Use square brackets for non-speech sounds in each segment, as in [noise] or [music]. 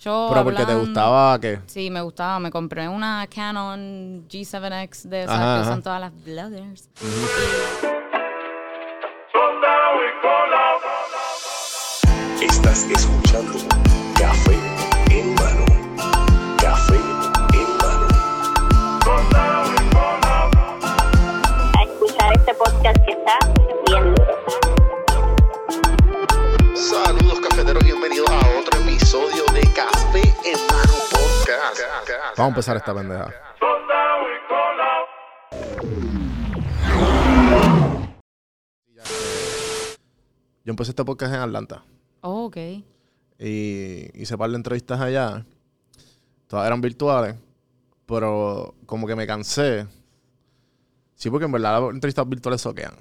Yo Pero porque te gustaba que... Sí, me gustaba. Me compré una Canon G7X de esas Ajá, que ajá. usan todas las bloggers. Estás escuchando de Café en mano podcast. Vamos a empezar esta pendeja. Yo empecé este podcast en Atlanta. Oh, ok. y hice par de entrevistas allá. Todas eran virtuales, pero como que me cansé. Sí, porque en verdad las entrevistas virtuales soquean.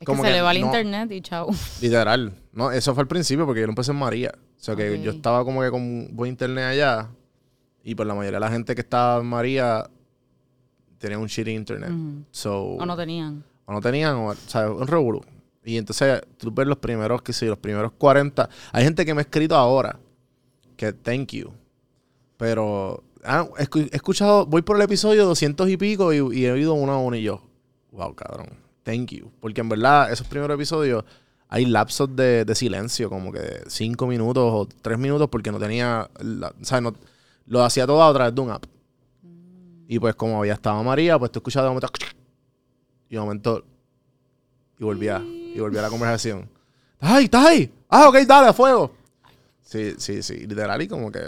Es Como que se que le va el no- internet y chao. Literal. No, eso fue al principio porque yo lo empecé en María. O sea que yo estaba como que con buen internet allá. Y pues la mayoría de la gente que estaba en María tenía un shitty internet. So, O no tenían. o no tenían, o, o sea, un revolú. Y entonces tú ves los primeros, que sí, los primeros 40. Hay gente que me ha escrito ahora que thank you. Pero ah, he escuchado, voy por el episodio 200 y pico y, y he oído uno a uno y yo, wow, cabrón, thank you. Porque en verdad, esos primeros episodios hay lapsos de, de silencio, como que 5 minutos o 3 minutos, porque no tenía, la- o sea, no, lo hacía todo a través de un app. Y pues como ya estaba María, pues tú escuchabas de momento y de momento y volvía y volvía la conversación. ¿Estás ahí? ¿Estás ahí? Ah, ok, dale, a fuego. Sí, sí, sí, literal y como que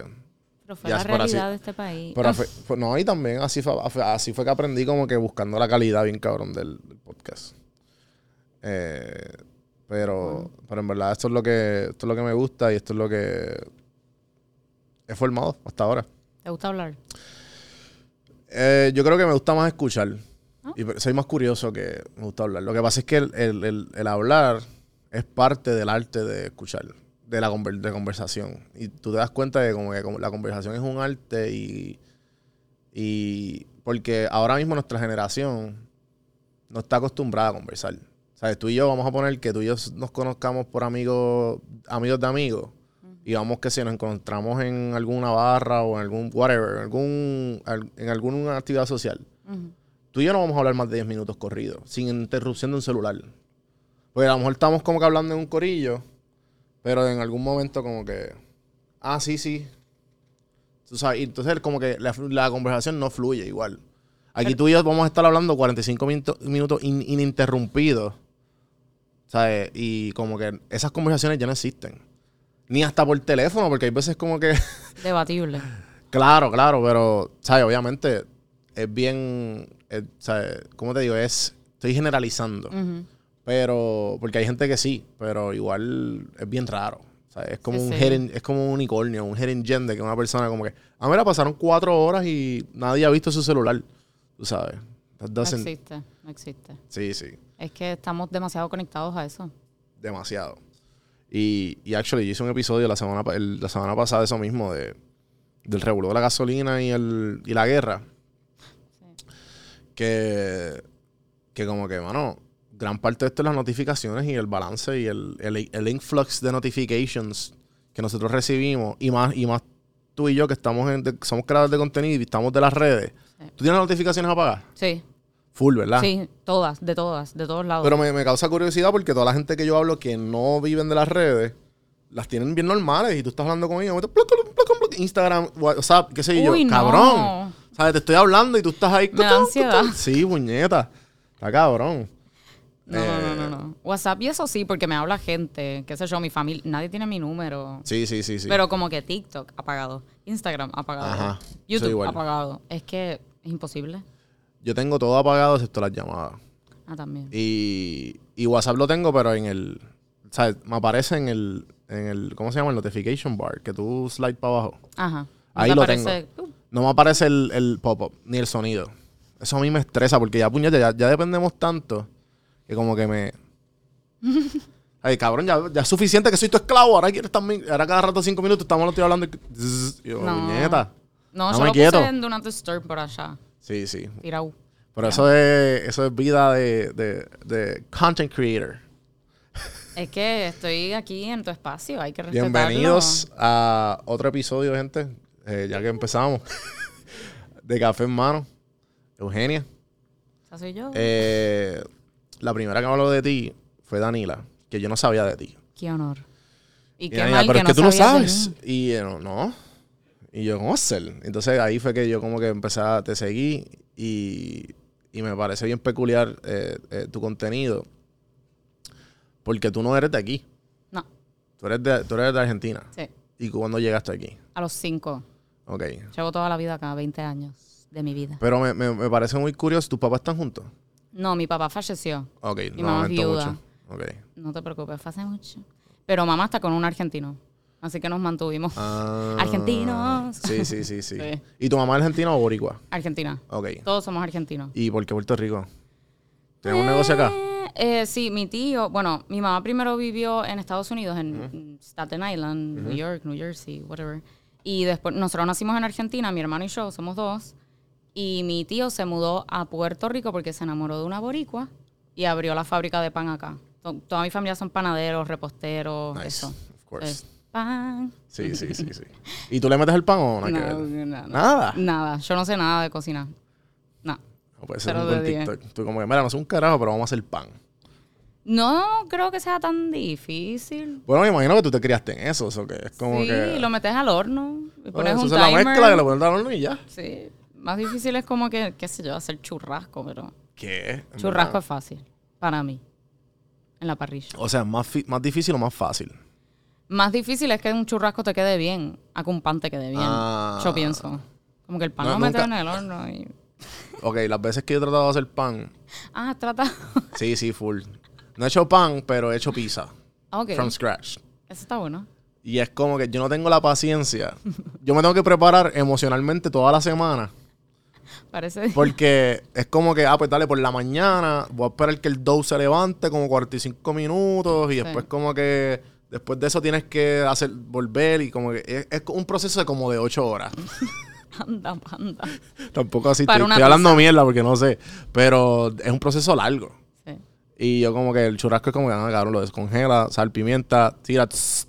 Pero fue la así- realidad de este país. pero [laughs] fue- no, y también así fue, fue- así fue que aprendí como que buscando la calidad bien cabrón del, del podcast. Eh, pero, pero en verdad esto es lo que esto es lo que me gusta y esto es lo que he formado hasta ahora. ¿Te gusta hablar? Eh, yo creo que me gusta más escuchar. Ah. Y soy más curioso que me gusta hablar. Lo que pasa es que el, el- el- el hablar es parte del arte de escuchar, de la conver- de conversación. Y tú te das cuenta de como que como la conversación es un arte y, y porque ahora mismo nuestra generación no está acostumbrada a conversar. ¿Sabes? Tú y yo vamos a poner que tú y yo nos conozcamos por amigos, amigos de amigos. Y vamos que si nos encontramos en alguna barra o en algún whatever, en algún al- en alguna actividad social, tú y yo no vamos a hablar más de 10 minutos corridos, sin interrupción de un celular. Porque a lo mejor estamos como que hablando en un corillo, pero en algún momento como que, ah, sí, sí. Tú sabes, y entonces como que la, la conversación no fluye igual. Aquí tú y yo vamos a estar hablando 45 minutos, minutos in- ininterrumpidos. ¿Sabes? Y como que esas conversaciones ya no existen. Ni hasta por teléfono, porque hay veces como que... [laughs] Debatible. Claro, claro, pero, ¿sabes? Obviamente es bien, eh, ¿sabes? ¿Cómo te digo? Es, estoy generalizando, pero, porque hay gente que sí, pero igual es bien raro. ¿sabes? Es como Sí, un sí. es como un unicornio, un gem de que una persona como que, ah, mira, pasaron cuatro horas y nadie ha visto su celular, tú sabes. No existe, no existe. sí, sí, Es que estamos demasiado conectados a eso. demasiado. Y, y actually, yo hice un episodio la semana, el- la semana pasada de eso mismo, de, del revuelo de la gasolina y, el, y la guerra. Que, que como que, mano, gran parte de esto es las notificaciones y el balance y el, el, el influx de notifications que nosotros recibimos. Y más, y más tú y yo que estamos en, de- somos creadores de contenido y estamos de las redes. Sí. ¿Tú tienes las notificaciones apagadas? Sí, Full, ¿verdad? sí, todas, de todas, de todos lados. Pero me, me causa curiosidad porque toda la gente que yo hablo que no viven de las redes, las tienen bien normales y tú estás hablando con ellos, Instagram, WhatsApp, qué sé yo, Uy, no. cabrón. ¿Sabes? Te estoy hablando y tú estás ahí. Me da ansiedad. Sí, puñeta. Está cabrón. No, no, no, Eh, no, no. WhatsApp y eso sí, porque me habla gente, qué sé yo, mi familia, nadie tiene mi número. Sí, sí, sí, sí. Pero como que TikTok apagado, Instagram apagado, Ajá, YouTube apagado. Es que es imposible. Yo tengo todo apagado excepto las llamadas. Ah, también. Y, y WhatsApp lo tengo, pero en el. ¿Sabes? Me aparece en el, en el. ¿Cómo se llama? El notification bar, que tú slide para abajo. Ajá. Ahí ¿No lo te aparece? Uh, No me aparece el, el pop-up, ni el sonido. Eso a mí me estresa porque ya, puñete, ya, ya dependemos tanto que como que me... [laughs] Ay, cabrón, ya, ya es suficiente que soy tu esclavo. Ahora quieres también... Ahora cada rato cinco minutos estamos estoy hablando y... yo, No. puñeta. No, No yo me lo quieto. puse en Do Not Disturb por allá. Sí, sí. Tirau. Pero eso es, eso es vida de, de, de content creator. Es que estoy aquí en tu espacio, hay que respetarlo. Bienvenidos a otro episodio, gente. Eh, ya que empezamos. [laughs] de Café en Mano. Eugenia. Esa soy yo. Eh, la primera que habló de ti fue Danila, que yo no sabía de ti. qué honor. Y Y qué Danila, mal pero que es que no tú no sabes. Y yo, no, no. Y yo, ¿cómo hacer? Entonces ahí fue que yo como que empecé a te seguí y, y me parece bien peculiar eh, eh, tu contenido. Porque tú no eres de aquí. No, Tú eres de, tú eres de Argentina. sí. ¿Y cuándo llegaste aquí? A los cinco. Ok. Llevo toda la vida acá, 20 años de mi vida. Pero me, me, me parece muy curioso. ¿Tus papás están juntos? No, mi papá falleció. Ok, Mi lo mamá es viuda. mucho. Ok. No te preocupes, fue hace mucho. Pero mamá está con un argentino. Así que nos mantuvimos. Ah, Argentinos. Sí, sí, sí, sí, [laughs] Sí. ¿Y tu mamá es argentina o boricua? Argentina. Ok. Todos somos argentinos. ¿Y por qué Puerto Rico? ¿Tienes un negocio acá? Eh, eh, sí, mi tío, bueno, mi mamá primero vivió en Estados Unidos, en Staten Island, New York, New Jersey, whatever. Y después, nosotros nacimos en Argentina, mi hermano y yo, somos dos. Y mi tío se mudó a Puerto Rico porque se enamoró de una boricua y abrió la fábrica de pan acá. To- Toda mi familia son panaderos, reposteros, Nice. eso. Of course. Eh, pan. Sí, sí, sí, sí. ¿Y tú le metes el pan o nada No, ver? no, no. Nada. Nada, yo no sé nada de cocinar. No. No puede ser un. TikTok. Tú como que, mira, no sé un carajo, pero vamos a hacer pan. No creo que sea tan difícil. Bueno, me imagino que tú te criaste en eso, o que es como sí, que... lo metes al horno y Bueno, pones eso un se la timer. mezcla y lo pones al horno y ya. Sí, más difícil es como que, qué sé yo, hacer churrasco, pero ¿Qué? Churrasco es fácil para mí, en la parrilla. O sea, más, más difícil o más fácil. Más difícil es que un churrasco te quede bien, a que un pan te quede bien. Ah. Yo pienso. Como que el pan No, lo nunca- en el horno y... [laughs] Ok, las veces que yo he tratado de hacer pan, Ah, trata... [laughs] sí, sí, full. No he hecho pan, pero he hecho pizza. ok, From scratch. eso está bueno. Y es como que yo no tengo la paciencia. Yo me tengo que preparar emocionalmente toda la semana. Parece... Porque [laughs] es como que, ah, pues dale, por la mañana voy a esperar que el dough se levante como 45 minutos y Sí. después como que, después de eso tienes que hacer, volver y como que es, es un proceso de como de 8 horas. [laughs] Anda, anda. [laughs] Tampoco así, Para estoy, hablando mierda porque no sé, pero es un proceso largo. Sí. Y yo como que el churrasco es como que, ah, cabrón, lo descongela, sal, pimienta, tira, tss,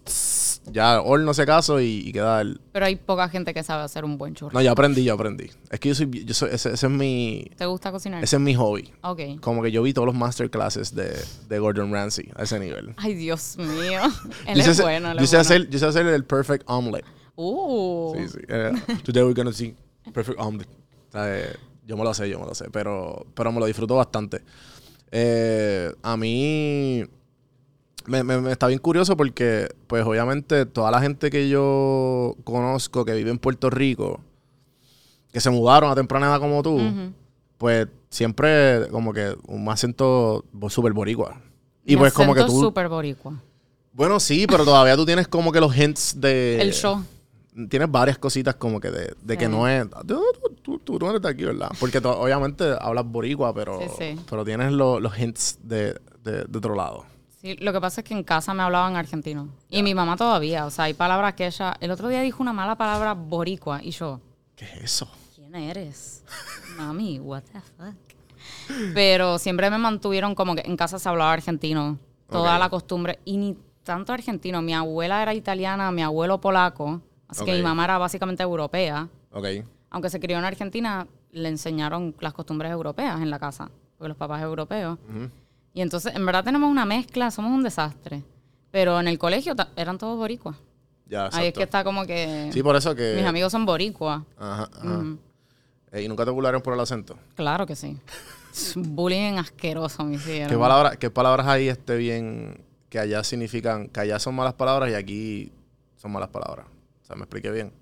ya horno ese caso y, y queda el... Pero hay poca gente que sabe hacer un buen churrasco. No, yo aprendí, yo aprendí. Es que yo soy, yo soy ese, ese es mi, ¿Te gusta cocinar? ese es mi hobby. Ok. Como que yo vi todos los masterclasses de, de Gordon Ramsay a ese nivel. Ay, Dios mío. [laughs] [laughs] Él yo es bueno, él yo es sé bueno. hacer, yo sé hacer el perfect omelet. Uh. Sí, sí. Eh, today we're gonna see perfect omelet. Eh, yo me lo sé, yo me lo sé, pero, pero me lo disfruto bastante. Eh, a mí me, me- me está bien curioso porque, pues obviamente, toda la gente que yo conozco que vive en Puerto Rico, que se mudaron a temprana edad como tú, Ujú. pues siempre como que un acento súper boricua. Y Mi pues como que tú... súper boricua. Bueno, sí, pero todavía tú tienes como que los hints de... El show. Tienes varias cositas como que de, de que Sí. no es... Tú, tú, tú- tú no eres de aquí, ¿verdad? Porque tú, obviamente hablas boricua, pero, Sí, sí. pero tienes lo- los hints de, de, de otro lado. Sí, lo que pasa es que en casa me hablaban argentino. Y mi mamá todavía. O sea, hay palabras que ella... El otro día dijo una mala palabra boricua. Y yo, ¿Qué es eso? ¿quién eres? [laughs] Mami, what the fuck. Pero siempre me mantuvieron como que en casa se hablaba argentino. Toda la costumbre. Y ni tanto argentino. Mi abuela era italiana, mi abuelo polaco. Así que mi mamá era básicamente europea. Ok. Aunque se crió en Argentina, le enseñaron las costumbres europeas en la casa. Porque los papás europeos. Ujú. Y entonces, en verdad tenemos una mezcla, somos un desastre. Pero en el colegio eran todos boricuas. Ya, Ahí es que está como que... Sí, por eso que... Mis amigos son boricuas. Ajá. Eh, ¿Y nunca te burlaron por el acento? Claro que sí. Bullying asqueroso me hicieron. ¿Qué, palabra, ¿Qué palabras ahí esté bien que allá significan, que allá son malas palabras y aquí son malas palabras? O sea, me expliqué bien.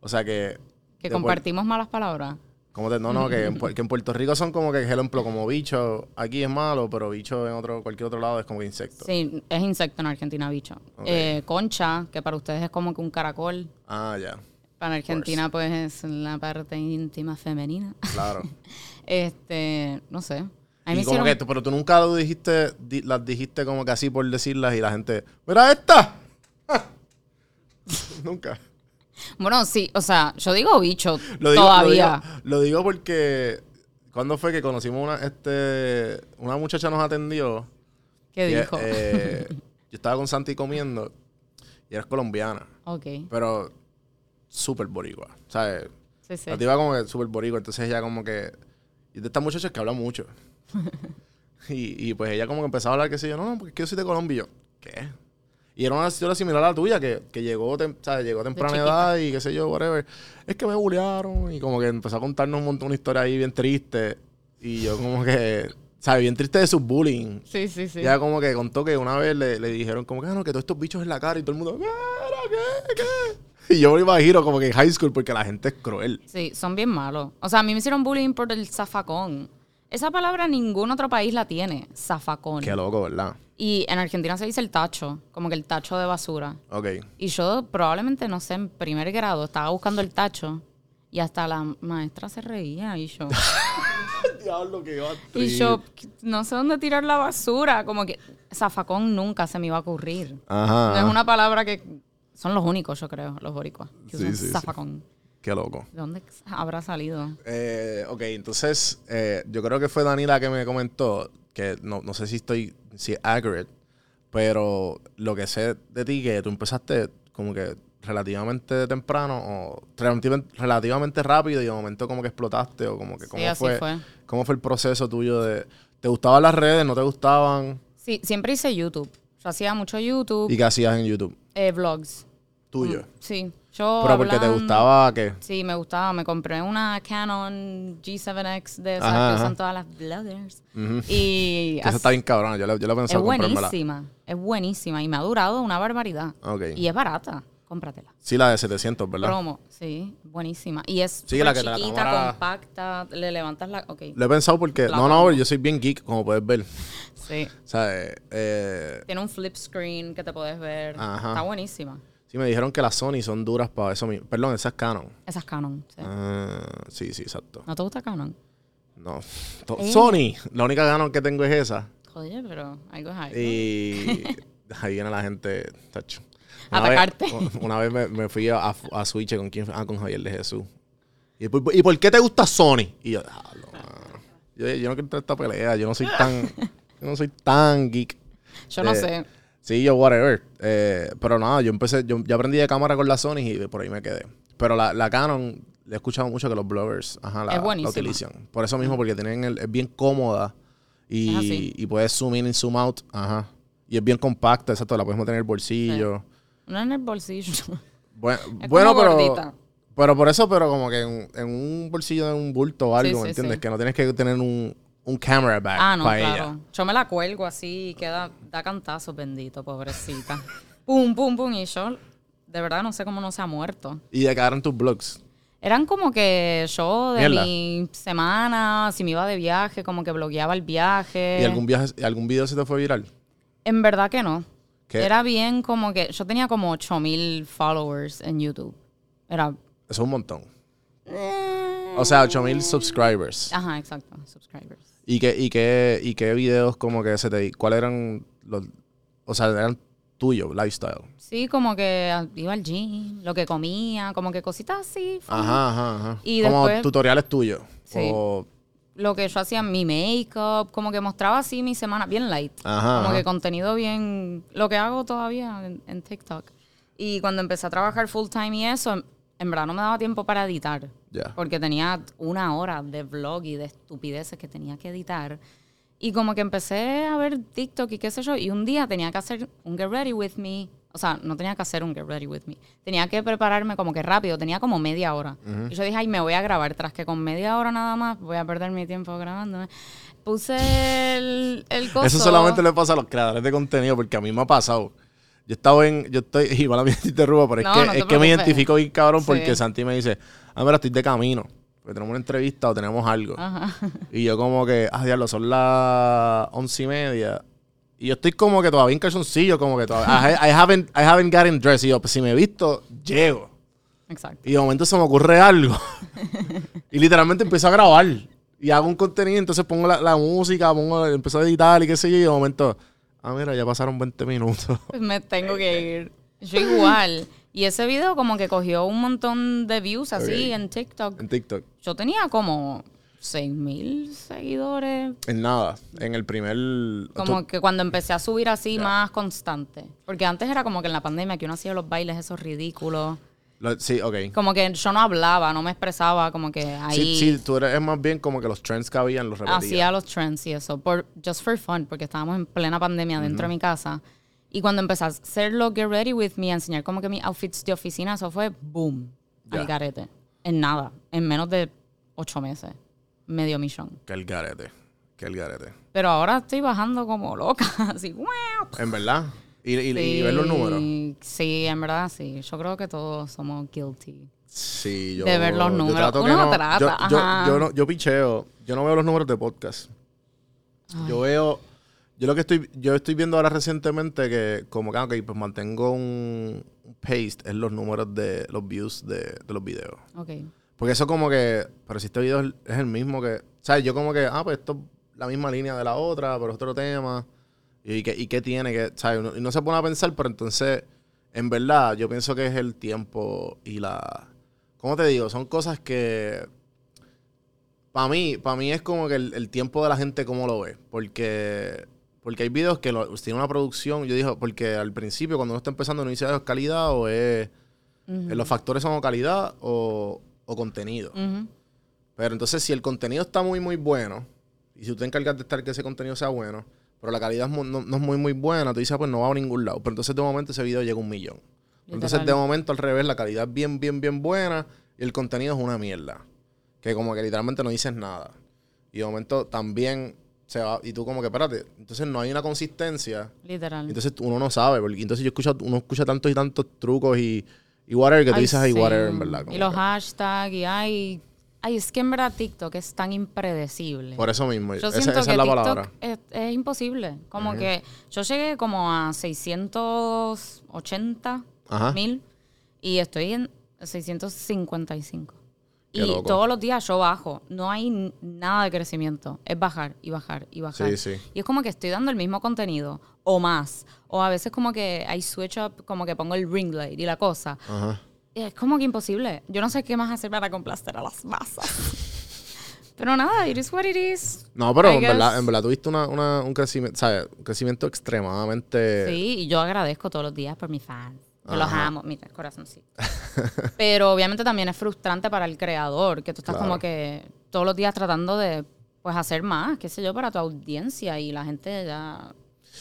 O sea que... Que compartimos malas palabras. Como te- no, no, que en, Pu- que en Puerto Rico son como que, ejemplo, como bicho, aquí es malo, pero bicho en otro cualquier otro lado es como que insecto. Sí, es insecto en Argentina, bicho. Eh, concha, que para ustedes es como que un caracol. Ah, ya, Para Argentina, pues es la parte íntima femenina. claro. [laughs] este, no sé. A mí me y como hicieron... que, pero tú nunca lo dijiste, di- las dijiste como que así por decirlas y la gente, ¡mira esta! [laughs] nunca. Bueno, sí, o sea, yo digo bicho Lo digo, todavía. Lo digo, lo digo porque cuando fue que conocimos una, este, una muchacha nos atendió ¿Qué Y, dijo? eh, [laughs] yo estaba con Santi comiendo y eres colombiana, ok. pero súper boricua. ¿Sabes? Sí, sí. La tipa como que súper boricua. Entonces ella como que... Y de esta muchacha es que habla mucho. [laughs] y, y pues ella como que empezaba a hablar, qué sé yo, no, no, porque que yo soy de Colombia. Y yo, ¿qué? Y era una historia similar a la tuya, que, que llegó, tem- ¿sabes? llegó a temprana edad y qué sé yo, whatever. Es que me bullearon y como que empezó a contarnos un montón, una historia ahí bien triste. Y yo como que, ¿sabes? Bien triste de su bullying. Sí, sí, sí. Y ella como que contó que una vez le, le dijeron como que, ah, no, que todos estos bichos en la cara y todo el mundo, "Mira, ¿qué? ¿Qué? Y yo me imagino como que en high school porque la gente es cruel. Sí, son bien malos. O sea, a mí me hicieron bullying por el zafacón. Esa palabra ningún otro país la tiene, zafacón. Qué loco, ¿verdad? Y en Argentina se dice el tacho, como que el tacho de basura. Ok. Y yo probablemente, no sé, en primer grado estaba buscando el tacho y hasta la maestra se reía y yo... [laughs] Diablo, que a y yo, no sé dónde tirar la basura. Como que zafacón nunca se me iba a ocurrir. Ajá. No es una palabra que... Son los únicos, yo creo, los boricuas. Que Sí, usan sí, sí. Qué loco. ¿De dónde habrá salido? Eh, ok, entonces eh, yo creo que fue Danila que me comentó que no, no sé si estoy si es accurate, pero lo que sé de ti que tú empezaste como que relativamente temprano o relativamente, relativamente rápido y de momento como que explotaste o como que cómo fue, fue. cómo fue el proceso tuyo de ¿te gustaban las redes, no te gustaban? Sí, siempre hice YouTube. Yo hacía mucho YouTube, ¿Y qué hacías en YouTube? eh, vlogs. Tuyo. Sí, yo Pero porque te gustaba qué? Sí, me gustaba. Me compré una Canon G7X de esas Ajá, que usan todas las bloggers. Ujú. Y [laughs] Esa está bien cabrona, yo le, yo le es pensaba comprármela. buenísima. Es buenísima y me ha durado una barbaridad. Y es barata. Cómpratela. Sí, la de 700, ¿verdad? Promo, sí, buenísima. Y es Sí, la que la chiquita, cámara- compacta, le levantas la... Ok, Lo he pensado porque... La no, no, yo soy bien geek, como puedes ver. sí. O sea, eh, eh, Tiene un flip screen que te puedes ver. Ajá. Está buenísima. Sí me dijeron que las Sony son duras para eso mismo. Perdón, esa es Canon. Esa es Canon. sí. Ah, sí, sí, exacto. ¿No te gusta Canon? No. [laughs] To- Eh. Sony, la única Canon que tengo es esa. Joder, pero algo es algo. Y [laughs] ahí viene la gente, tacho. Atacarte. Vez, una vez me, me fui a, a Switch con quién fue? ah, con Javier de Jesús. ¿Y por, ¿Y por qué te gusta Sony? Y yo, "Diablo, mano". yo, yo no quiero entrar a esta pelea, yo no soy tan, [laughs] yo no soy tan geek. Yo no Eh, sé. Sí, yo whatever. Eh, pero nada, yo empecé, yo, yo aprendí de cámara con la Sony y de por ahí me quedé. Pero la, la Canon, le he escuchado mucho que los bloggers ajá, la, la utilizan. Por eso mismo, porque tienen el, es bien cómoda y, y puedes zoom in y zoom out. Ajá. Y es bien compacta, exacto, la puedes meter en el bolsillo. No en el bolsillo. Es bueno, como pero, gordita. pero por eso, pero como que en, en un bolsillo de un bulto o algo, Sí, ¿me sí, entiendes? sí. Que no tienes que tener un, un camera bag Ah, no, para claro. ella. Yo me la cuelgo así y queda, da cantazos, bendito, pobrecita. [laughs] pum, pum, pum. Y yo, de verdad, no sé cómo no se ha muerto. Y de quedar en tus blogs. Eran como que yo de Mierda. mi semana, si me iba de viaje, como que blogueaba el viaje. ¿Y algún viaje, algún video se te fue viral? En verdad que no. ¿Qué? Era bien como que yo tenía como 8000 followers en YouTube. Era. Eso es un montón. O sea, 8000 subscribers. Ajá, exacto. Subscribers. ¿Y qué, y qué, y qué videos como que se te... ¿Cuáles eran los... O sea, eran tuyos, lifestyle? Sí, como que iba al gym, lo que comía, como que cositas así. Ajá, ajá, ajá. Y como después- tutoriales tuyos. Sí. O... Lo que yo hacía, mi make-up, como que mostraba así mi semana, bien light. Ajá, como ajá. que contenido bien. Lo que hago todavía en, en TikTok. Y cuando empecé a trabajar full time y eso, en, verdad no me daba tiempo para editar. Ya. Porque tenía una hora de vlog y de estupideces que tenía que editar. Y como que empecé a ver TikTok y qué sé yo. Y un día tenía que hacer un Get Ready With Me. O sea, no tenía que hacer un Get Ready With Me. Tenía que prepararme como que rápido. Tenía como media hora. Y yo dije, ay, me voy a grabar. Tras que con media hora nada más voy a perder mi tiempo grabándome. Puse el, el coso. Eso solamente le pasa a los creadores de contenido porque a mí me ha pasado. Yo estaba en... Yo estoy... Y mala mía, te interrumpo, pero es que, no es que me identifico bien cabrón Sí. porque Santi me dice... Ah, mira, estoy de camino. Porque tenemos una entrevista o tenemos algo. Ajá. [laughs] Y yo como que... Ah, diablo, son las once y media. Y yo estoy como que todavía en calzoncillo, como que todavía... I, I haven't, I haven't gotten dressed. Y yo, pues si me he visto, llego. Exacto. Y de momento se me ocurre algo. [laughs] y literalmente empiezo a grabar. Y hago un contenido, entonces pongo la, la música, pongo, empiezo a editar y qué sé yo. Y de momento, ah, mira, ya pasaron 20 minutos. [laughs] Pues me tengo que ir. Yo igual. Y ese video como que cogió un montón de views así en TikTok. en TikTok. Yo tenía como 6.000 seguidores. En nada. En el primer. Como tú- que cuando empecé a subir así más constante. Porque antes era como que en la pandemia que uno hacía los bailes esos ridículos. Lo- sí, ok. Como que yo no hablaba, no me expresaba, como que ahí Sí, sí, tú eres es más bien como que los trends que habían los repetías. hacía los trends y eso. Por, just for fun, porque estábamos en plena pandemia dentro de mi casa. Y cuando empecé a hacerlo Get Ready With Me, a enseñar como que mis outfits de oficina, eso fue boom, Ya. al garete. En nada, en menos de ocho meses. Medio millón. Que el garete. Que el garete. Pero ahora estoy bajando como loca, [laughs] así. ¡guau! En verdad. Y, y, y ver los números. Sí, en verdad sí. Yo creo que todos somos guilty. Sí, yo. De ver los yo números. que Uno no- trata, yo, yo, ajá. yo, no, yo picheo. Yo no veo los números de podcast. Yo veo. Yo lo que estoy. Yo estoy viendo ahora recientemente que, como que, ah, ok, pues mantengo un, paste en los números de los views de, de los videos. Ok. Porque eso como que, pero si este video es el, mismo que, ¿sabes? Yo como que, ah, pues esto es la misma línea de la otra, pero es otro tema. ¿Y qué, y qué tiene? que ¿Sabes? Y no se pone a pensar, pero entonces, en verdad, yo pienso que es el tiempo y la... ¿Cómo te digo? Son cosas que... Para mí, para mí es como que el, el tiempo de la gente cómo lo ve. Porque... Porque hay videos que lo, tienen una producción, yo digo, porque al principio cuando uno está empezando no dice "Ah, es calidad o es... eh, Los factores son o calidad o, o contenido. Pero entonces, si el contenido está muy, muy bueno, y si tú te encargas de estar que ese contenido sea bueno, pero la calidad no, no es muy, muy buena, tú dices, "Ah, pues no va a ningún lado. Pero entonces, de momento, ese video llega a un millón. Entonces, de momento, al revés, la calidad es bien, bien, bien buena y el contenido es una mierda. Que como que literalmente no dices nada. Y de momento también se va, y tú como que, espérate, entonces no hay una consistencia. Literal. Entonces uno no sabe, porque entonces yo escucho, uno escucha tantos y tantos trucos y, y whatever que tú Ay, dices, ay, sí. whatever, en verdad. Y los hashtags, y ay, ay, es que en verdad TikTok es tan impredecible. por eso mismo, Yo esa, siento esa que es la TikTok palabra. es, es imposible. Como que yo llegué como a 680 Ajá. mil y estoy en 655. Qué y loco. todos los días yo bajo. No hay nada de crecimiento. Es bajar y bajar y bajar. Sí, sí. Y es como que estoy dando el mismo contenido o más. O a veces como que hay switch up, como que pongo el ring light y la cosa. Ajá. Es como que imposible. Yo no sé qué más hacer para complacer a las masas. [laughs] Pero nada, it is what it is. No, pero en verdad, en verdad tuviste una, una- un crecimiento, ¿sabes? Un crecimiento extremadamente... Sí, y yo agradezco todos los días por mis fans. Yo los amo, mira, corazoncito. Pero obviamente también es frustrante para el creador, que tú estás Claro. como que todos los días tratando de pues hacer más, qué sé yo, para tu audiencia y la gente ya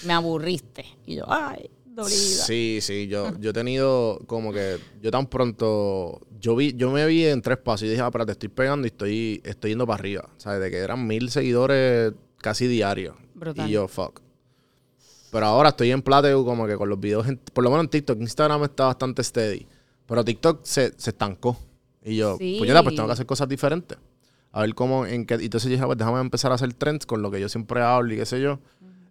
me aburriste. Y yo, ay, dolida. Sí, sí, yo, yo he tenido como que, yo tan pronto, yo vi, yo me vi en tres pasos y dije, ah, espérate, estoy pegando y estoy, estoy yendo para arriba, ¿sabes? De que eran mil seguidores casi diarios. Brutal. Y yo, fuck. Pero ahora estoy en plateo como que con los videos, en- por lo menos en TikTok, Instagram está bastante steady, pero TikTok se, se estancó. Y yo, Sí. pues ya, pues tengo que hacer cosas diferentes. A ver cómo, en qué, y entonces yo dije, pues déjame empezar a hacer trends con lo que yo siempre hablo y qué sé yo.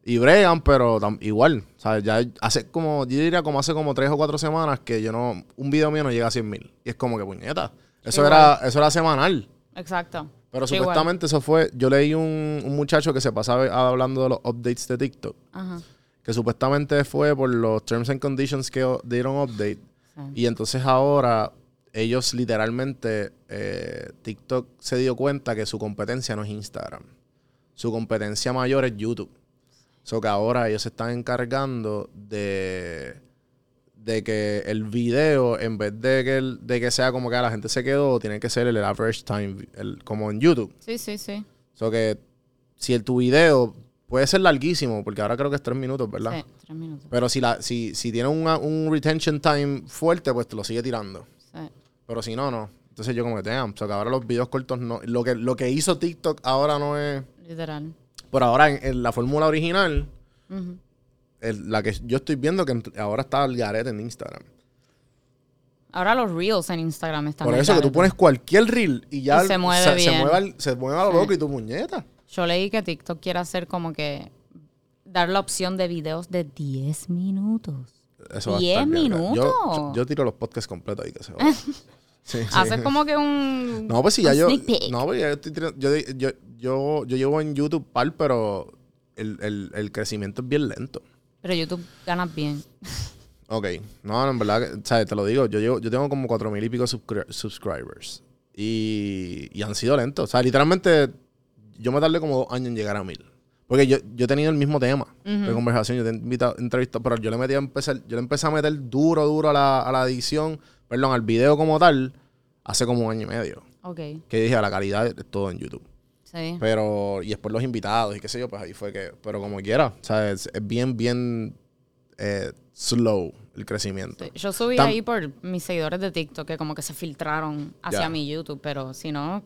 Y bregan, pero igual, ¿sabes? Ya hace como, yo diría como hace como tres o cuatro semanas que yo no, un video mío no llega a 100 mil. Y es como que puñeta. Eso Igual. era, eso era semanal. Exacto. Pero igual. supuestamente eso fue, yo leí un, un muchacho que se pasaba hablando de los updates de TikTok. Ajá. Que supuestamente fue por los terms and conditions que o- dieron update. Sí. Y entonces ahora ellos literalmente, eh, TikTok se dio cuenta que su competencia no es Instagram. Su competencia mayor es YouTube. So que ahora ellos se están encargando de, de que el video, en vez de que, el- de que sea como que la gente se quedó, tiene que ser el average time, el- como en YouTube. Sí, sí, sí. So que si el, tu video puede ser larguísimo, porque ahora creo que es tres minutos, ¿verdad? Sí, tres minutos. Pero si, la, si, si tiene una- un retention time fuerte, pues te lo sigue tirando. Sí. Pero si no, no. Entonces yo como que, damn, so que ahora los videos cortos no... Lo que, lo que hizo TikTok ahora no es... Literal. Por ahora, en, en la fórmula original, el- la que yo estoy viendo que ahora está el garete en Instagram. Ahora los reels en Instagram están Por eso que tú pones cualquier reel y ya Y se mueve se, bien. mueve, al- se mueve a lo loco y tu muñeta. Yo leí que TikTok quiere hacer como que dar la opción de videos de 10 minutos. Eso va a ¿Diez estar bien, cara. Yo, minutos? yo, yo tiro los podcasts completos ahí que se va. Sí, [laughs] sí. Haces como que un. No, pues si ya yo. No, pues ya yo, estoy tirando- yo, yo, yo, yo llevo en YouTube par, pero el, el, el crecimiento es bien lento. Pero YouTube ganas bien. Ok. No, no, en verdad, ¿sabes? Te lo digo. Yo, llevo- yo tengo como cuatro mil y pico subscri- subscribers. Y, y han sido lentos. O sea, literalmente yo me tardé como dos años en llegar a mil. Porque yo, yo he tenido el mismo tema de conversación, yo te he invitado, entrevistado, pero yo le metí a empezar, yo le empecé a meter duro, duro a la, a la edición, perdón, al video como tal, hace como un año y medio. Ok, Que dije, la calidad es todo en YouTube. Sí. Pero, y después los invitados y qué sé yo, pues ahí fue que, pero como quiera, o sea, es, bien, bien eh, slow el crecimiento. Sí, Yo subí Tam- ahí por mis seguidores de TikTok que como que se filtraron hacia mi YouTube, pero si no,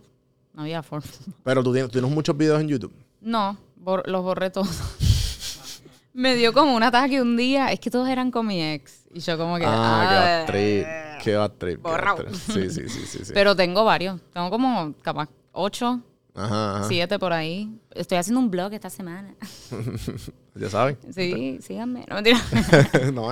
no había forma. [laughs] Pero tú tienes, tú tienes muchos videos en YouTube. No, bor- los borré todos. [laughs] Me dio como un ataque un día, es que todos eran con mi ex. Y yo como que... Ah, qué ah, bad trip. Qué bad trip. qué bad Borrao. trip. Sí, sí, sí, sí. sí. Pero tengo varios. Tengo como capaz ocho, Ajá, ajá. siete por ahí. Estoy haciendo un blog esta semana. [laughs] Ya saben. Sí, síganme. No, mentira. [laughs] no,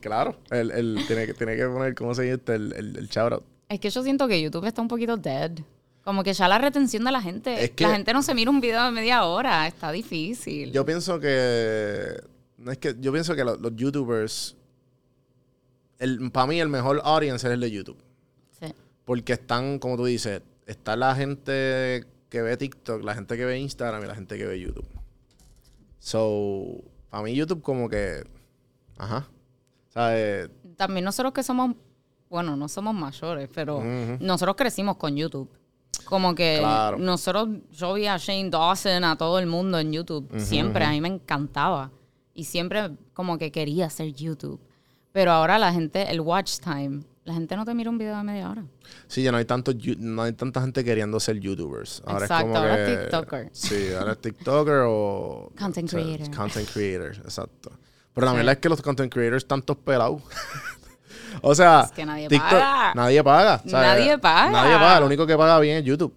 claro. El, el, tiene, que, tiene que poner, ¿cómo se dice? El, el, el out. es que yo siento que YouTube está un poquito dead. Como que ya la retención de la gente. Es que- La gente no se mira un video de media hora. Está difícil. Yo pienso que. No es que. Yo pienso que los, los YouTubers. El, para mí, el mejor audience es el de YouTube. Sí. Porque están, como tú dices, está la gente que ve TikTok, la gente que ve Instagram y la gente que ve YouTube. So, para mí YouTube como que... Ajá. ¿Sabes? También nosotros que somos, bueno, no somos mayores, pero nosotros crecimos con YouTube. Como que Claro. nosotros, yo vi a Shane Dawson, a todo el mundo en YouTube, siempre, a mí me encantaba. Y siempre como que quería hacer YouTube. Pero ahora la gente, el watch time, la gente no te mira un video de media hora. Sí, ya no hay tanto no hay tanta gente queriendo ser YouTubers. Ahora Exacto, es como ahora que, es TikToker. Sí, ahora es TikToker o... Content o sea, creator. Content creator, exacto. Pero la Sí. verdad es que los content creators están todos pelados. [laughs] o sea... Es que nadie TikTok- paga. Nadie paga. o sea, Nadie paga. Nadie paga. Lo único que paga bien es YouTube.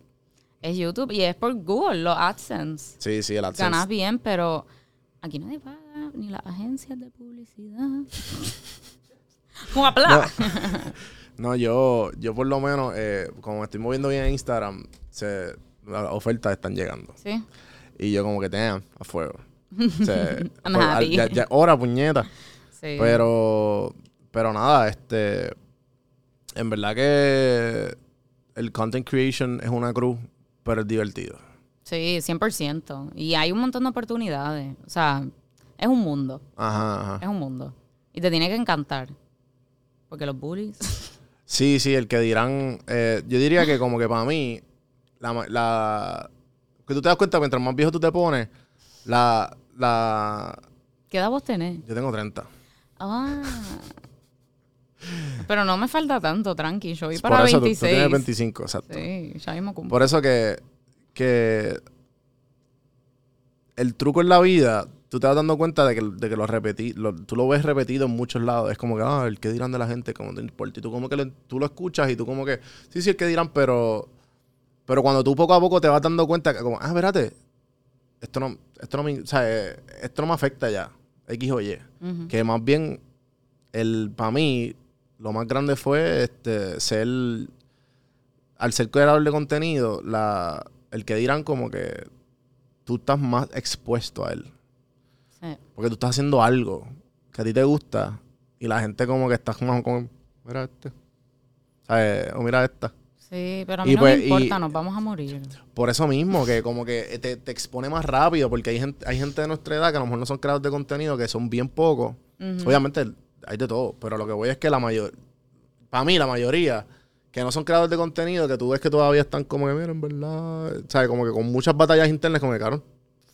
Es YouTube y es por Google, los AdSense. Sí, sí, el AdSense. Ganas bien, pero aquí nadie paga, ni las agencias de publicidad. [laughs] Un aplauso. [laughs] No, yo, yo por lo menos, eh, como me estoy moviendo bien en Instagram, se, las ofertas están llegando. Sí. Y yo como que tengan a fuego. [laughs] O sea, I'm por- happy. Ya, ya, hora, puñeta. Sí. Pero, pero nada, este, en verdad que el content creation es una cruz, pero es divertido. Sí, 100%. Y hay un montón de oportunidades. O sea, es un mundo. Ajá, ajá. Es un mundo. Y te tiene que encantar. Porque los bullies. Sí, sí, el que dirán, eh, yo diría que como que para mí, la, la, que tú te das cuenta, mientras más viejo tú te pones, la, la, ¿Qué edad vos tenés? yo tengo 30. Ah. Pero no me falta tanto, tranqui. Yo voy Por para eso tú- 26. Tú, tienes 25, exacto. Sí, ya mismo cumplo. Por eso que, que el truco en la vida, tú te vas dando cuenta de que, de que lo repetí, lo- tú lo ves repetido en muchos lados. Es como que, ah, el que dirán de la gente, como te importa. Y tú como que le- tú lo escuchas y tú como que, sí, sí, el que dirán, pero, pero cuando tú poco a poco te vas dando cuenta que como, ah, espérate, esto no, esto no me, o sea, eh, esto no me afecta ya, X o Y. Ujú. Que más bien, el, para mí, lo más grande fue este, ser, al ser creador de contenido, la, el que dirán como que tú estás más expuesto a él. Sí. Porque tú estás haciendo algo que a ti te gusta y la gente como que está como, como mira este. ¿Sabes? O mira esta. Sí, pero a Y mí no pues, me y- importa, nos vamos a morir. Por eso mismo, que como que te, te expone más rápido, porque hay gente, hay gente de nuestra edad que a lo mejor no son creadores de contenido, que son bien pocos. Obviamente hay de todo, pero lo que voy es que la mayor, para mí la mayoría, que no son creadores de contenido, que tú ves que todavía están como que, mira, en verdad, ¿sabes? Como que con muchas batallas internas, como que, cabrón,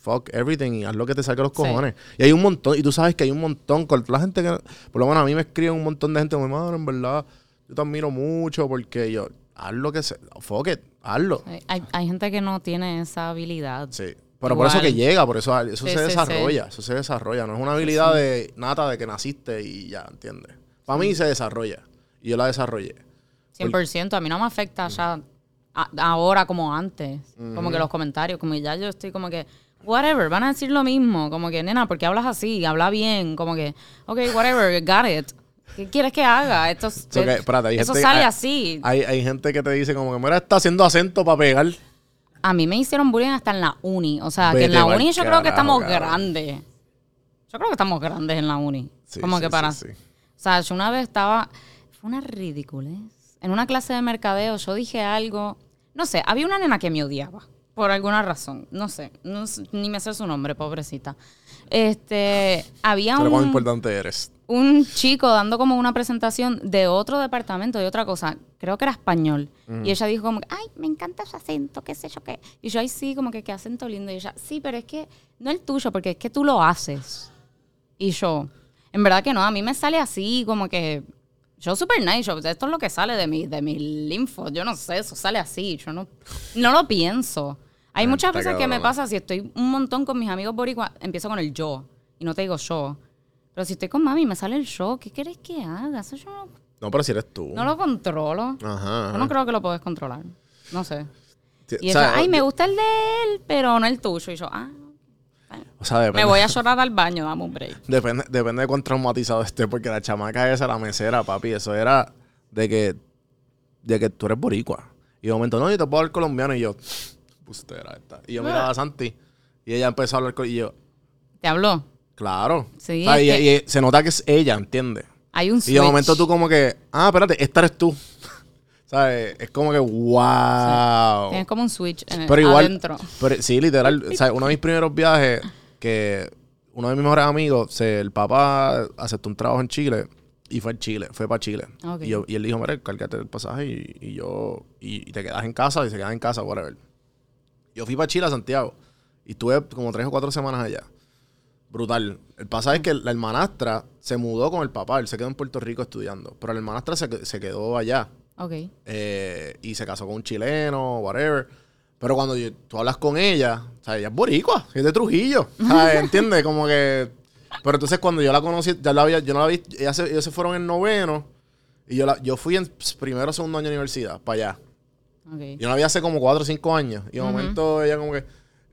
fuck everything y haz lo que te saque los Sí. cojones. Y hay un montón, y tú sabes que hay un montón, con la gente que, por lo menos a mí me escriben un montón de gente como, mano, en verdad, yo te admiro mucho porque yo, haz lo que sea, fuck it, hazlo. Sí, Hay, hay gente que no tiene esa habilidad. Sí. Pero por eso Igual. que llega, por eso, eso Sí, se sí, desarrolla, eso se desarrolla. No es una habilidad de nata de que naciste y ya, ¿entiendes? Para mí se desarrolla. Y yo la desarrollé. 100%. A mí no me afecta ya a- ahora como antes. Como que los comentarios, como ya yo estoy como que, whatever, van a decir lo mismo. Como que, nena, ¿por qué hablas así? Habla bien. Como que, ok, whatever, got it. ¿Qué quieres que haga? Esto, es- So que, espérate, hay eso gente- sale hay- así. Hay, hay gente que te dice como que, mira, está haciendo acento para pegar. A mí me hicieron bullying hasta en la uni. O sea, que en la uni yo creo que estamos grandes. Yo creo que estamos grandes en la uni. Sí, como sí, que para... sí. O sea, yo una vez estaba... Fue una ridiculez. En una clase de mercadeo yo dije algo... No sé, había una nena que me odiaba. Por alguna razón. No sé, no ni me sé su nombre, pobrecita. Este, había Pero cuán un, importante eres. un chico dando como una presentación de otro departamento, de otra cosa, creo que era español. Y ella dijo como, ay, me encanta su acento, qué sé yo qué. Y yo, ay, sí, como que qué acento lindo. Y ella, sí, pero es que no el tuyo, porque es que tú lo haces. Y yo, en verdad que no, a mí me sale así, como que yo super nice, yo, esto es lo que sale de mi, de mi linfo, yo no sé, eso sale así, yo no, no lo pienso. Hay Ah, muchas veces que me pasa, si estoy un montón con mis amigos boricuas, empiezo con el yo, y no te digo yo. Pero si estoy con mami, me sale el yo, ¿qué quieres que haga? Eso yo no, No, pero si eres tú. no lo controlo. Ajá. Yo no creo que lo puedes controlar. No sé. Y o sea, ella, ay, me gusta el de él, pero no el tuyo. Y yo, ah, O sea, depende, me voy a llorar al baño, dame un break. depende, depende de cuán traumatizado esté, porque la chamaca esa, la mesera, papi, eso era de que, de que tú eres boricua. Y de momento, no, yo te puedo hablar colombiano. Y yo, bustera esta. Y yo miraba a Santi. Y ella empezó a hablar con... Y yo, ¿Te habló? claro. Sí, O sea, es y, que- y se nota que es ella, ¿entiendes? Hay un Y switch. de momento tú como que, ah, espérate, esta eres tú. [laughs] ¿Sabes? Es como que, wow. Tienes como un switch en el, Pero igual, adentro. pero sí, literal, sea, uno de mis primeros viajes, que uno de mis mejores amigos, se- el papá aceptó un trabajo en Chile y fue en Chile, fue para Chile. Y, yo- y él dijo, mira, cárgate el pasaje y, y yo, y, y te quedas en casa y se quedas en casa, whatever. Yo fui para Chile a Santiago y estuve como tres o cuatro semanas allá. Brutal. El pasaje es que la hermanastra se mudó con el papá, él se quedó en Puerto Rico estudiando, pero la hermanastra se, se quedó allá Ok. eh, y se casó con un chileno, whatever. Pero cuando yo- tú hablas con ella, o sea, ella es boricua, es de Trujillo, ¿sabes? [laughs] ¿entiendes? Como que... Pero entonces cuando yo la conocí, ya la había, yo no la vi, ella se- ellos se fueron en noveno y yo, la, yo fui en primero o segundo año de universidad, para allá. Yo no la vi hace como cuatro o cinco años y de momento ella como que...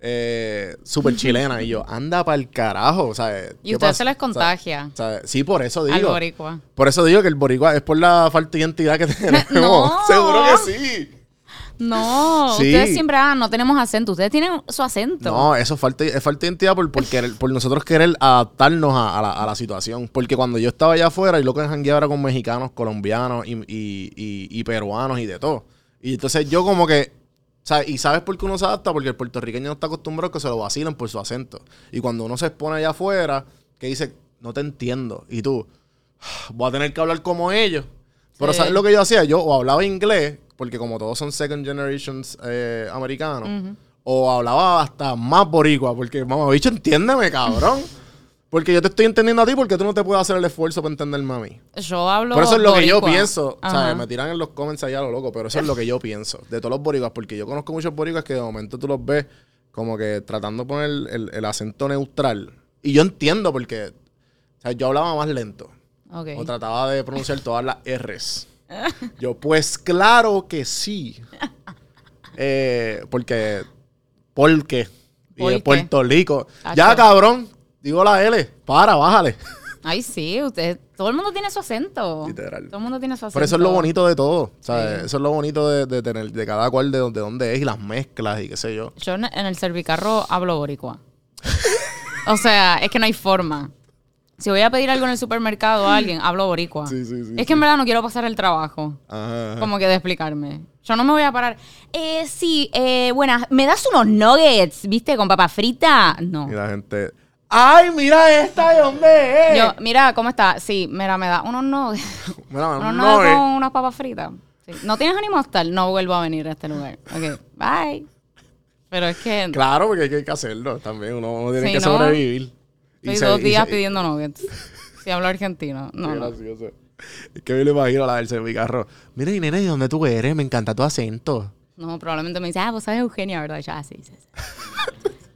Eh, súper chilena y yo, anda para el carajo, ¿sabes? Y ¿Qué ustedes pasa? se les contagia. sí, por eso Al digo. boricua. Por eso digo que el boricua es por la falta de identidad que [laughs] tenemos. No. Seguro que sí. No, Sí. ustedes siempre, ah, no tenemos acento. Ustedes tienen su acento. No, eso es falta, es falta de identidad por, por, querer- por nosotros querer adaptarnos a, a la, a la situación. Porque cuando yo estaba allá afuera, y lo que jangueaba era con mexicanos, colombianos y, y- y- y peruanos y de todo. Y entonces yo como que... o sea, ¿Y sabes por qué uno se adapta? Porque el puertorriqueño no está acostumbrado a que se lo vacilen por su acento. Y cuando uno se expone allá afuera, que dice, no te entiendo. Y tú, voy a tener que hablar como ellos. Pero Sí. ¿sabes lo que yo hacía? Yo o hablaba inglés, porque como todos son second generations eh, americanos, o hablaba hasta más boricua, porque, mamá, bicho, entiéndeme, cabrón. [laughs] Porque yo te estoy entendiendo a ti, porque tú no te puedes hacer el esfuerzo para entenderme a mí. Yo hablo. Por eso es lo que yo pienso. O sea, Ajá. me tiran en los comments allá lo loco, pero eso es lo que yo pienso. De todos los boricuas, porque yo conozco muchos boricuas que de momento tú los ves como que tratando de poner el, el acento neutral. Y yo entiendo porque o sea, yo hablaba más lento. Ok. O trataba de pronunciar todas las R's. [laughs] Yo, pues claro que sí. Eh, porque. Porque. Y ¿Por de? Puerto Rico. Acho. Ya, cabrón. Digo la L. Para, bájale. Ay, sí, usted, todo el mundo tiene su acento. Literal. Todo el mundo tiene su acento. Pero eso es lo bonito de todo. ¿sabes? Sí. Eso es lo bonito de, de tener de cada cual de, de dónde es y las mezclas y qué sé yo. Yo en el servicarro hablo boricua. [laughs] o sea, es que no hay forma. Si voy a pedir algo en el supermercado a alguien, hablo boricua. Sí, sí, sí, es que en verdad no quiero pasar el trabajo. Ajá, ajá. Como que de explicarme. Yo no me voy a parar. Eh, sí, eh, buenas, ¿me das unos nuggets, viste, con papa frita? No. Y la gente. ¡Ay, mira esta de dónde es! Yo, mira, ¿cómo está? Sí, mira, me da unos nuggets. [laughs] Mira, unos no nuggets con unas papas fritas. Sí. ¿No tienes ánimo hostal? No vuelvo a venir a este lugar. Ok, [laughs] bye. Pero es que Claro, porque hay que hacerlo también. Uno, uno tiene que ¿no? sobrevivir. Y estoy se- dos y días se- pidiendo nuggets. [laughs] Si hablo argentino. No, Qué no. gracioso. Es que yo le imagino a la del servicarro. Mira, y nene, ¿de dónde tú eres? Me encanta tu acento. No, probablemente me dice, ah, vos sabes Eugenia, ¿verdad? Y yo, ah, sí, sí, sí.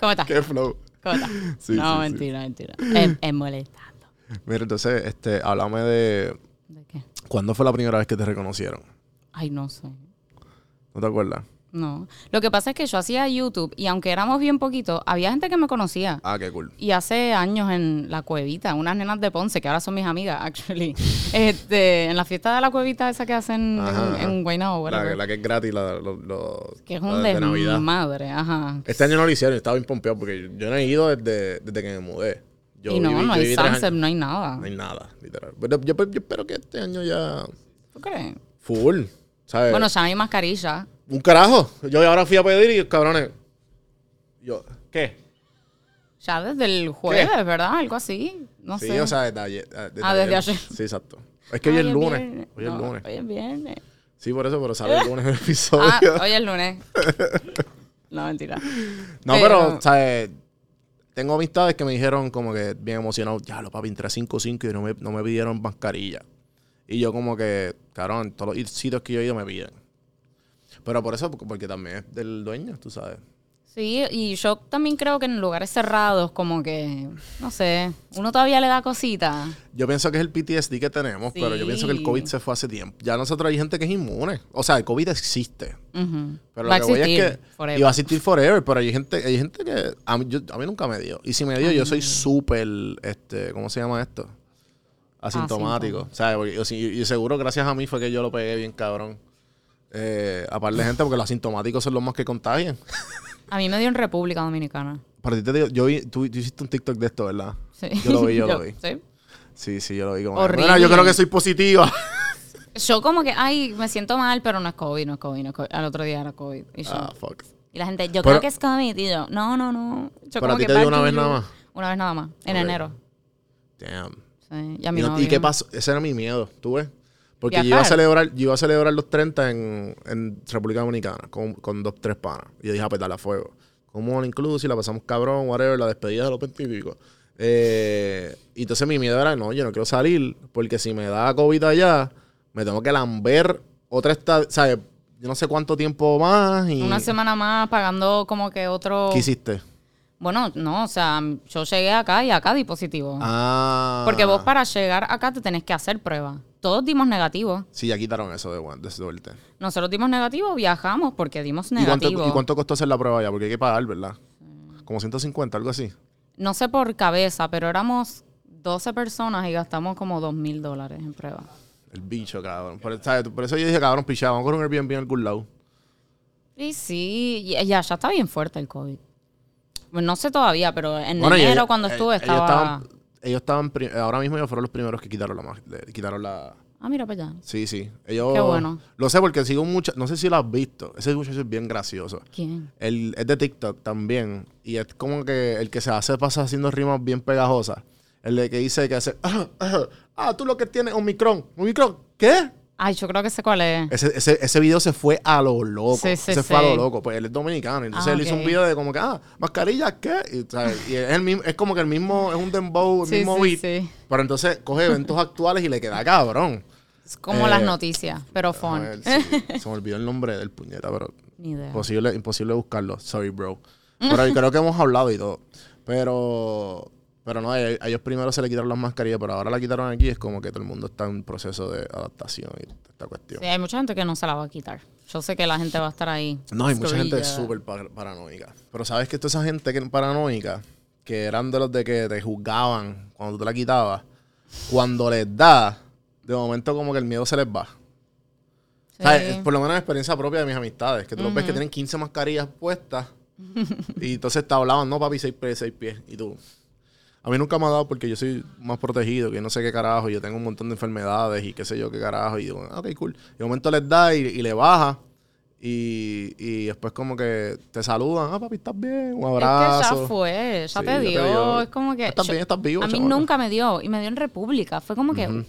¿Cómo estás? Qué flow. [laughs] No, sí. mentira, mentira. Es, es molestando. Mira, entonces, este, háblame de. ¿De qué? ¿Cuándo fue la primera vez que te reconocieron? Ay, no sé. ¿No te acuerdas? No. Lo que pasa es que yo hacía YouTube y aunque éramos bien poquitos, había gente que me conocía. Ah, qué cool. Y hace años en la cuevita, unas nenas de Ponce, que ahora son mis amigas, actually. [laughs] este, en la fiesta de la cuevita esa que hacen Ajá, en, en Guaynabo, La, la que es gratis, la, lo- lo- que es la un de Navidad. desmadre, ajá. Este año no lo hicieron, estaba bien pompeado porque yo, yo no he ido desde, desde que me mudé. Yo y no, viví- no yo hay sunset, no hay nada. No hay nada, literal. Pero yo, yo espero que este año ya. ¿Tú crees? Full. ¿Sabes? Bueno, ya no hay mascarilla. Un carajo. Yo ahora fui a pedir y cabrones. Yo, ¿qué? Ya desde el jueves, ¿verdad? Algo así. No sí, sé. o sea, desde ayer. Ah, desde ayer. Sí, exacto. Es que hoy es Ay, lunes. viernes. Hoy es No, lunes. Hoy es viernes. Sí, por eso, pero sale el lunes el [laughs] episodio. Ah, hoy es lunes. [laughs] No, mentira. no, pero- pero, ¿sabes? Tengo amistades que me dijeron como que bien emocionados, ya lo papi, entré a 5-5 y no me, no me pidieron mascarilla. Y yo como que, cabrón, todos los sitios que yo he ido me piden. Pero por eso, porque, también es del dueño, tú sabes. Sí, y yo también creo que en lugares cerrados, como que, no sé, uno todavía le da cosita. Yo pienso que es el PTSD que tenemos, pero yo pienso que el. COVID se fue hace tiempo. Ya nosotros hay gente que es inmune. O sea, el COVID existe. Pero Va lo que voy es que forever. y va a existir forever, pero hay gente, hay gente que a mí, yo- a mí nunca me dio. Y si me dio, yo soy súper, este, ¿cómo se llama esto? Asintomático. O sea, porque yo, sí- y seguro gracias a mí fue que yo lo pegué bien cabrón. Eh, aparte de gente, porque los asintomáticos son los más que contagian. A mí me dio en República Dominicana. Para ti te digo, yo vi, tú, tú hiciste un TikTok de esto, ¿verdad? Sí. Yo lo vi, yo [laughs] lo vi. Sí. Sí, sí, yo lo vi como. Horrible. Mira, yo creo que soy positiva. [laughs] Yo como que, ay, me siento mal, pero no es COVID, no es COVID, no es COVID. Al otro día era COVID. Y, yo- ah, fuck. y la gente, yo Pero- creo que es COVID. Y yo, no, no, no. Yo Pero a ti te dio una vez nada más. Una vez nada más, en enero. Damn. Sí, y a mi ¿Y, no- y qué pasó? Ese era mi miedo, ¿tú ves? Porque yo iba, a celebrar, yo iba a celebrar los 30 en, en República Dominicana con, con dos, tres panas. Y yo dije, a petarle a fuego. Como all inclusive, la pasamos cabrón, whatever, la despedida de los pentíficos. Eh, y entonces mi miedo era, no, yo no quiero salir, porque si me da COVID allá, me tengo que lamber otra esta, ¿sabes? Yo no sé cuánto tiempo más y... Una semana más pagando como que otro... ¿Qué hiciste? Bueno, no, o sea, yo llegué acá y acá di positivo. Ah. Porque vos para llegar acá te tenés que hacer prueba. Todos dimos negativo. Sí, ya quitaron eso de, de suerte. Nosotros dimos negativo, viajamos porque dimos ¿Y cuánto, negativo. ¿Y cuánto costó hacer la prueba allá? Porque hay que pagar, ¿verdad? Como 150, algo así. No sé por cabeza, pero éramos 12 personas y gastamos como 2 mil dólares en prueba. El bicho, cabrón. Por, ¿sabes? Por eso yo dije, cabrón, pichado, vamos con un Airbnb en algún lado. Y sí, ya, ya está bien fuerte el COVID. No sé todavía, pero en Bueno, enero cuando estuve estaba... estaban- Ellos estaban, ahora mismo ellos fueron los primeros que quitaron la, quitaron la... Ah, mira para allá. Sí, sí. Ellos, Qué bueno. Lo sé porque sigo mucho, no sé si lo has visto. Ese muchacho es bien gracioso. ¿Quién? Él es de TikTok también. Y es como que el que se hace pasa haciendo rimas bien pegajosas. El de que dice que hace, [coughs] ah, tú lo que tienes Omicron. ¿Omicron? ¿Qué? Ay, yo creo que sé cuál es. Ese, ese, ese video se fue a lo loco. Sí, sí, se fue a lo loco. Pues él es dominicano. Entonces Ah, él hizo un video de como que, ah, mascarilla, ¿qué? Y, ¿sabes? Y es, el mismo, es como que el mismo, es un dembow, el mismo beat. sí. Pero entonces coge eventos [laughs] actuales y le queda cabrón. Es como Eh, las noticias, pero fun. [laughs] Se me olvidó el nombre del puñeta, pero Ni idea. imposible, imposible buscarlo. Sorry, bro. Pero creo que hemos hablado y todo. Pero, pero no, a, a ellos primero se le quitaron las mascarillas, pero ahora la quitaron aquí. Es como que todo el mundo está en proceso de adaptación y esta cuestión. Sí, hay mucha gente que no se la va a quitar. Yo sé que la gente va a estar ahí. No, hay mucha gente súper par- paranoica. Pero sabes que toda esa gente que paranoica, que eran de los de que te juzgaban cuando tú te la quitabas, cuando les da, de momento como que el miedo se les va. Sí. Por lo menos experiencia propia de mis amistades, que tú los ves que tienen 15 mascarillas puestas y entonces te hablaban, no papi, 6 pies, 6 pies. Y tú, a mí nunca me ha dado porque yo soy más protegido, que no sé qué carajo, yo tengo un montón de enfermedades y qué sé yo qué carajo. Y digo, "Ah, ok, cool. Y de momento les da y, y le baja. Y, y después como que te saludan, ah, papi, estás bien, un Es abrazo. que ya fue, ya Sí, te dio. Es como que. Estás yo- bien, estás vivo, A mí nunca me dio. Y me dio en República. Fue como que.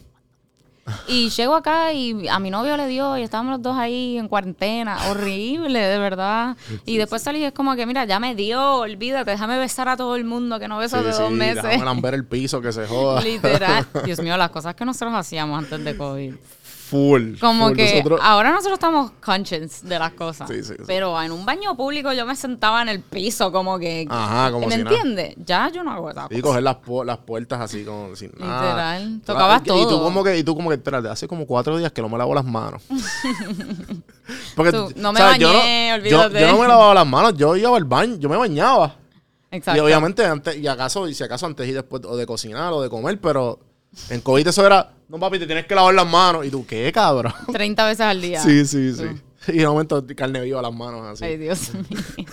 Y llego acá y a mi novio le dio y estábamos los dos ahí en cuarentena. Horrible, de verdad. Y después salí y es como que, mira, ya me dio, olvídate, déjame besar a todo el mundo que no beso de sí, dos meses. déjame lamber el piso, que se joda. [laughs] Literal. [laughs] Dios mío, las cosas que nosotros hacíamos antes de COVID. Full. Como full. que Nosotros- ahora nosotros estamos conscious de las cosas. Sí, sí, sí. Pero en un baño público yo me sentaba en el piso como que... Ajá, como ¿Me si entiendes? Ya yo no hago esa Y cosa. coger las, pu- las puertas así como sin nada. Literal. Tocabas y, Y tú todo. como que, y tú como que, espérate, hace como cuatro días que no me lavo las manos. [laughs] Porque Tú, no me yo bañé, yo, olvídate. yo no me lavaba las manos, yo iba al baño, yo me bañaba. Exacto. Y obviamente antes, y acaso, y si acaso antes y después, o de cocinar o de comer, pero en COVID eso era, no papi, te tienes que lavar las manos. Y tú, ¿qué, cabrón? 30 veces al día. Sí, sí, sí. Y de momento carne viva las manos así. Ay, Dios [laughs] mío.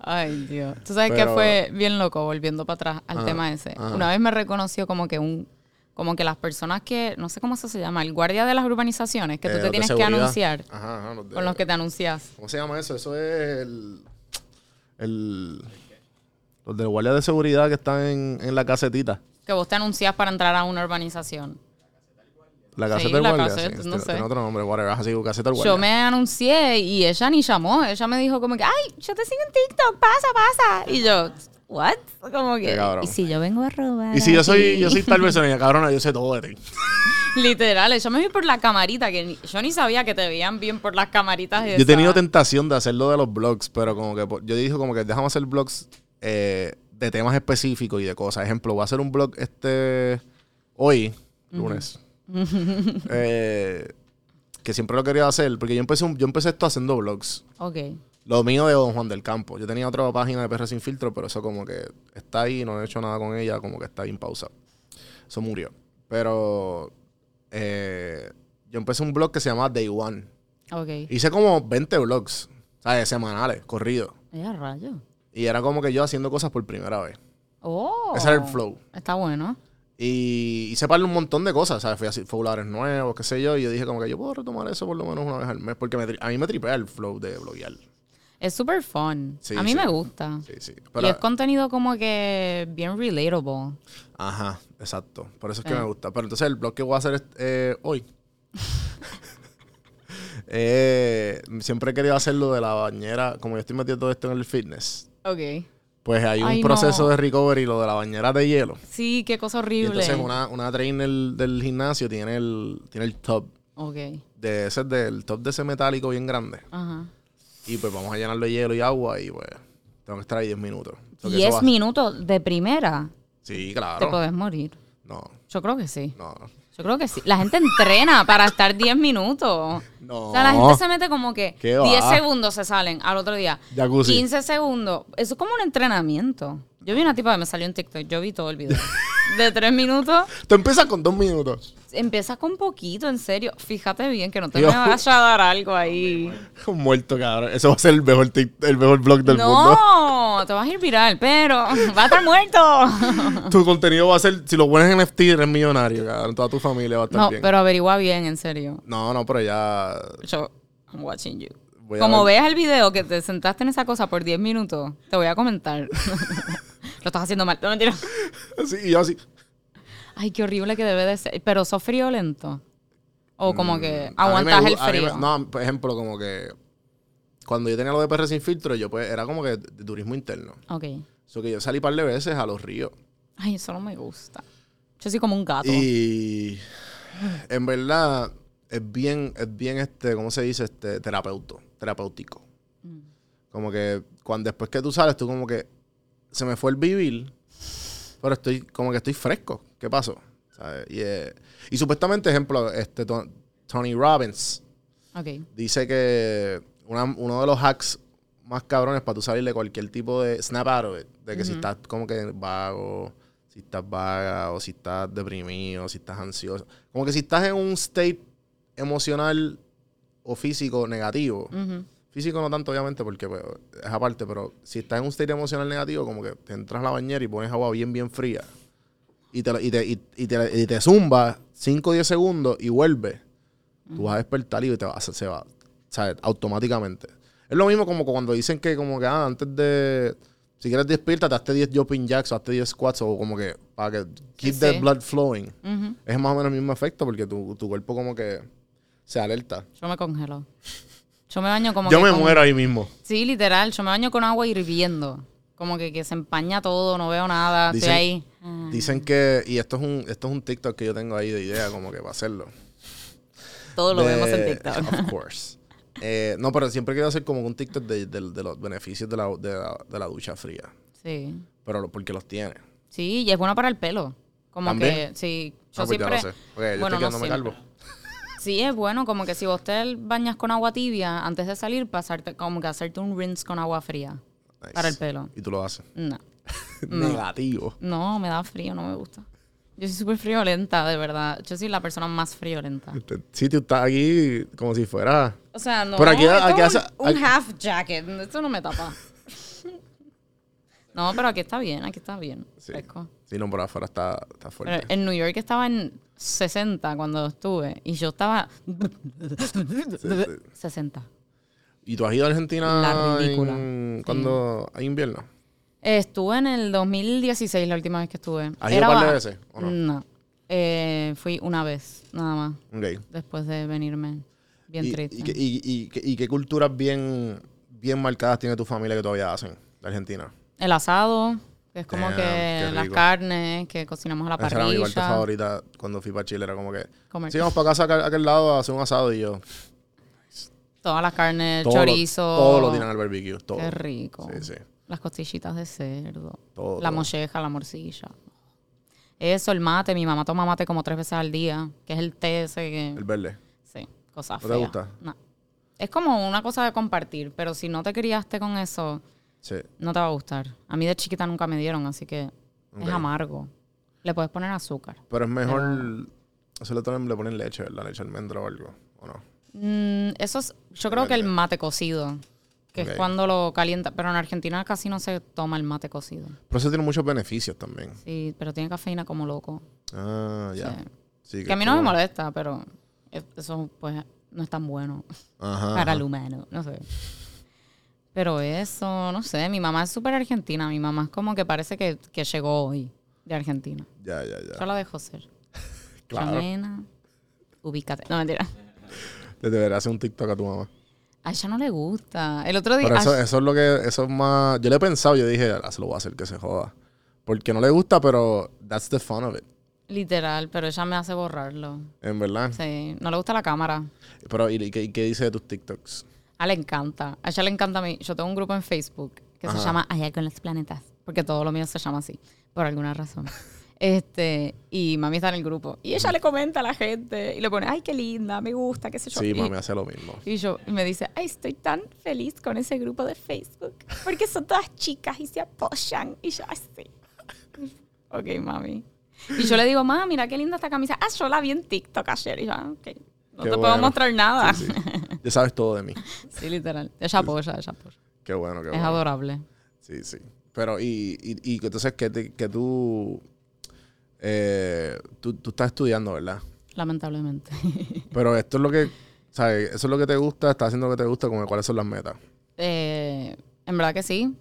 Ay, Dios. Tú sabes que Pero- fue bien loco, volviendo para atrás al Ajá, tema ese. ajá. Una vez me reconoció como que un... Como que las personas que... No sé cómo eso se llama. El guardia de las urbanizaciones. Que Eh, tú los te tienes que anunciar. Ajá, ajá, los de- Con los que te anuncias. ¿Cómo se llama eso? Eso es el. El, los de guardia de seguridad que están en, en la casetita. Que vos te anuncias para entrar a una urbanización. La Sí, caseta del la guardia. caseta, sí, no tiene- sé. tiene otro nombre, whatever. Así que caseta del guardia. Yo me anuncié y ella ni llamó. Ella me dijo como que, ay, yo te sigo en TikTok, pasa, pasa. Y yo, what? Como Qué que, cabrón. y si yo vengo a robar. Y si yo soy, yo soy tal persona, cabrona, yo sé todo de ti. [laughs] Literal, yo me vi por la camarita, que ni- yo ni sabía que te veían bien por las camaritas. Yo he tenido esas. tentación de hacerlo de los blogs, pero como que yo dije como que déjame hacer blogs eh, de temas específicos y de cosas. Ejemplo, voy a hacer un blog este hoy, lunes. [laughs] Eh, que siempre lo quería hacer, porque yo empecé, un- yo empecé esto haciendo blogs. Ok. Lo mío de Don Juan del Campo. Yo tenía otra página de PR Sin Filtro, pero eso como que está ahí, no he hecho nada con ella, como que está ahí en pausa. Eso murió. Pero eh, yo empecé un blog que se llama Day One. Ok. Hice como 20 blogs, ¿sabes? Semanales, corridos. Ya, rayo. Y era como que yo haciendo cosas por primera vez. Oh. Ese era el flow. Está bueno. Y hice para un montón de cosas, ¿sabes? Fui a fobulares nuevos, qué sé yo. Y yo dije como que yo puedo retomar eso por lo menos una vez al mes. Porque me a mí me tripea el flow de bloguear. Es súper fun. Sí, a mí sí. me gusta. Sí, sí. y es contenido como que bien relatable. Ajá, exacto. Por eso es que Eh. me gusta. Pero entonces el blog que voy a hacer es- eh, hoy. [laughs] eh, siempre he querido hacerlo de la bañera. Como yo estoy metiendo todo esto en el fitness, Ok. pues hay un Ay, proceso no. de recovery, lo de la bañera de hielo. Sí, qué cosa Y horrible. entonces una, una trainer del gimnasio tiene el, tiene el tub. Ok. De ese del top de ese metálico bien grande. Ajá. Y pues vamos a llenarlo de hielo y agua y pues tengo que estar ahí 10 minutos. So que eso 10 va- minutos de primera. Sí, Te claro. puedes morir. No, Yo creo que sí. no. Yo creo que sí. La gente entrena para estar 10 minutos. No. O sea, la gente se mete como que ¿Qué 10 va? segundos se salen al otro día. Jacuzzi. 15 segundos. Eso es como un entrenamiento. Yo vi una tipa que me salió en TikTok. Yo vi todo el video. [laughs] De 3 minutos. Tú empiezas con dos minutos. Empieza con poquito, en serio. Fíjate bien que no te me vaya a dar algo ahí. [laughs] Muerto, cabrón. Eso va a ser el mejor, el mejor blog del mundo. No, te vas a ir viral, pero [laughs] va a estar muerto. [laughs] Tu contenido va a ser, si lo pones en NFT, eres millonario, cabrón. Toda tu familia va a estar No, bien. pero averigua bien, en serio. No, no, pero ya. Yo, I'm watching you. Voy Como veas el video que te sentaste en esa cosa por 10 minutos, te voy a comentar. Lo estás haciendo mal. No, mentira. Y yo así. Ay, qué horrible que debe de ser. Pero sos friolento. O como que Mm, aguantas gu- el me- frío. no, por ejemplo, como que. Cuando yo tenía lo de PR sin filtro, yo pues era como que de turismo interno. Ok. So que yo salí un par de veces a los ríos. Ay, eso no me gusta. Yo soy como un gato. Y en verdad es bien, es bien este, ¿cómo se dice? Este, terapeuto, terapéutico. Mm. Como que cuando después que tú sales, tú como que se me fue el vivir, pero estoy como que estoy fresco. ¿Qué pasó? ¿Sabes? Y, eh, y supuestamente, ejemplo, este To- Tony Robbins dice que una- uno de los hacks más cabrones para tú salir de cualquier tipo de snap out of it, de que si estás como que vago, si estás vaga, o si estás deprimido, si estás ansioso. Como que si estás en un state emocional o físico negativo. Físico no tanto, obviamente, porque pues, es aparte, pero si estás en un state emocional negativo, como que te entras a la bañera y pones agua bien, bien fría. Y te, y te, y, y te, y te zumba 5 o 10 segundos y vuelve. Tú vas a despertar y te vas, a- se va, ¿sabes? Automáticamente. Es lo mismo como cuando dicen que como que ah, antes de... Si quieres despiértate, hazte 10 jumping jacks o hazte 10 squats o como que para que keep Sí, the sí. blood flowing. Es más o menos el mismo efecto porque tu, tu cuerpo como que se alerta. Yo me congelo. Yo me baño como Yo que me con- muero ahí mismo. Sí, literal. Yo me baño con agua hirviendo. Como que, que se empaña todo, no veo nada. Dicen- Estoy ahí. Ah. Dicen que, y esto es un, esto es un TikTok que yo tengo ahí de idea, como que para hacerlo. Todo lo De- vemos en TikTok. Of course. Eh, no, pero siempre quiero hacer como un TikTok de, de- de los beneficios de la, de, la, de la ducha fría. Sí. Pero lo- porque los tiene. Sí, y es bueno para el pelo. Como ¿También? que, sí. Yo Ah, pues ya siempre. Porque yo bueno, estoy no calvo. Sí, es bueno, como que si vos te bañas con agua tibia antes de salir, pasarte, como que hacerte un rinse con agua fría Nice. para el pelo. Y tú lo haces. [laughs] No. Negativo. No, me da frío, no me gusta. Yo soy súper friolenta, de verdad. Yo soy la persona más friolenta. Este Sí, tú estás aquí como si fuera. O sea, no. Pero aquí- esto aquí es un, half jacket. Esto no me tapa. [laughs] No, pero aquí está bien, aquí está bien. Sí. fresco. Sí, no, por afuera está, está Pero fuerte. en New York estaba en 60 cuando estuve y yo estaba 60. [laughs] ¿Y tú has ido a Argentina La ridícula. en- cuando hay invierno? Estuve en el 2016 la última vez que estuve. ¿Has ido un par de veces, o no? Eh, fui una vez, nada más, Ok. después de venirme. Bien y, triste. Y, qué- y- y qué- culturas bien, bien marcadas tiene tu familia que todavía hacen de Argentina? El asado, que es como Damn, que las carnes, que cocinamos a la Esa era mi parte parrilla. favorita cuando fui para Chile. Era como que... Comer. Sí, vamos para casa, a aquel lado, a hacer un asado y yo... Todas las carnes, todo lo- chorizo. todo lo tiran al barbecue. Todo. Qué rico. Sí, sí. Las costillitas de cerdo. Todo, la todo. molleja, la morcilla. Eso, el mate. Mi mamá toma mate como tres veces al día, que es el té ese que... El verde. Sí, cosa ¿No te gusta? No. Es como una cosa de compartir, pero si no te criaste con eso, Sí. no te va a gustar. A mí de chiquita nunca me dieron, así que es amargo. Le puedes poner azúcar. Pero es mejor... Le ponen, le ponen leche, ¿verdad? Leche almendra o algo. ¿O no? Mm, eso es, yo creo que el mate cocido, que es cuando lo calienta, pero en Argentina casi no se toma el mate cocido. Pero eso tiene muchos beneficios también. Sí, pero tiene cafeína como loco. Ah, ya. Sí. Sí, Que a mí no me molesta, pero es- eso pues no es tan bueno Ajá. para el humano, no sé. Pero eso, no sé, mi mamá es súper argentina, mi mamá es como que parece que, que llegó hoy de Argentina. Ya, ya, ya. Yo la dejo ser. [laughs] Claro. Ximena, ubícate. No, mentira. Le debería hacer un TikTok a tu mamá. A ella no le gusta. El otro día... Pero eso, eso es lo que, eso es más. Yo le he pensado, yo dije, ah, se lo voy a hacer que se joda. Porque no le gusta, pero that's the fun of it. Literal, pero ella me hace borrarlo. En verdad. Sí, no le gusta la cámara. Pero, ¿y, qué, dice de tus TikToks? A le encanta. A ella le encanta a mí. Yo tengo un grupo en Facebook que Ajá. se llama Allá con los planetas. Porque todo lo mío se llama así, por alguna razón. [laughs] Este, y mami está en el grupo. Y ella le comenta a la gente y le pone, ay, qué linda, me gusta, qué sé yo. Sí, y, mami hace lo mismo. y yo, y me dice, ay, estoy tan feliz con ese grupo de Facebook. Porque son todas chicas y se apoyan. Y yo, así. [laughs] ok, mami. Y yo le digo, mamá, mira qué linda esta camisa. Ah, yo la vi en TikTok ayer. Y yo, ah, ok. No Qué te puedo mostrar nada. Sí, Sí, sí. Ya sabes todo de mí. [laughs] literal. Ella apoya, ella apoya. Qué bueno, qué Es bueno. adorable. Sí, sí. Pero, y, y, y entonces que, te- que tú, eh, tú. Tú estás estudiando, ¿verdad? Lamentablemente. [laughs] Pero esto es lo que. ¿Sabes? Eso es lo que te gusta, estás haciendo lo que te gusta, como cuáles son las metas. Eh, en verdad que sí.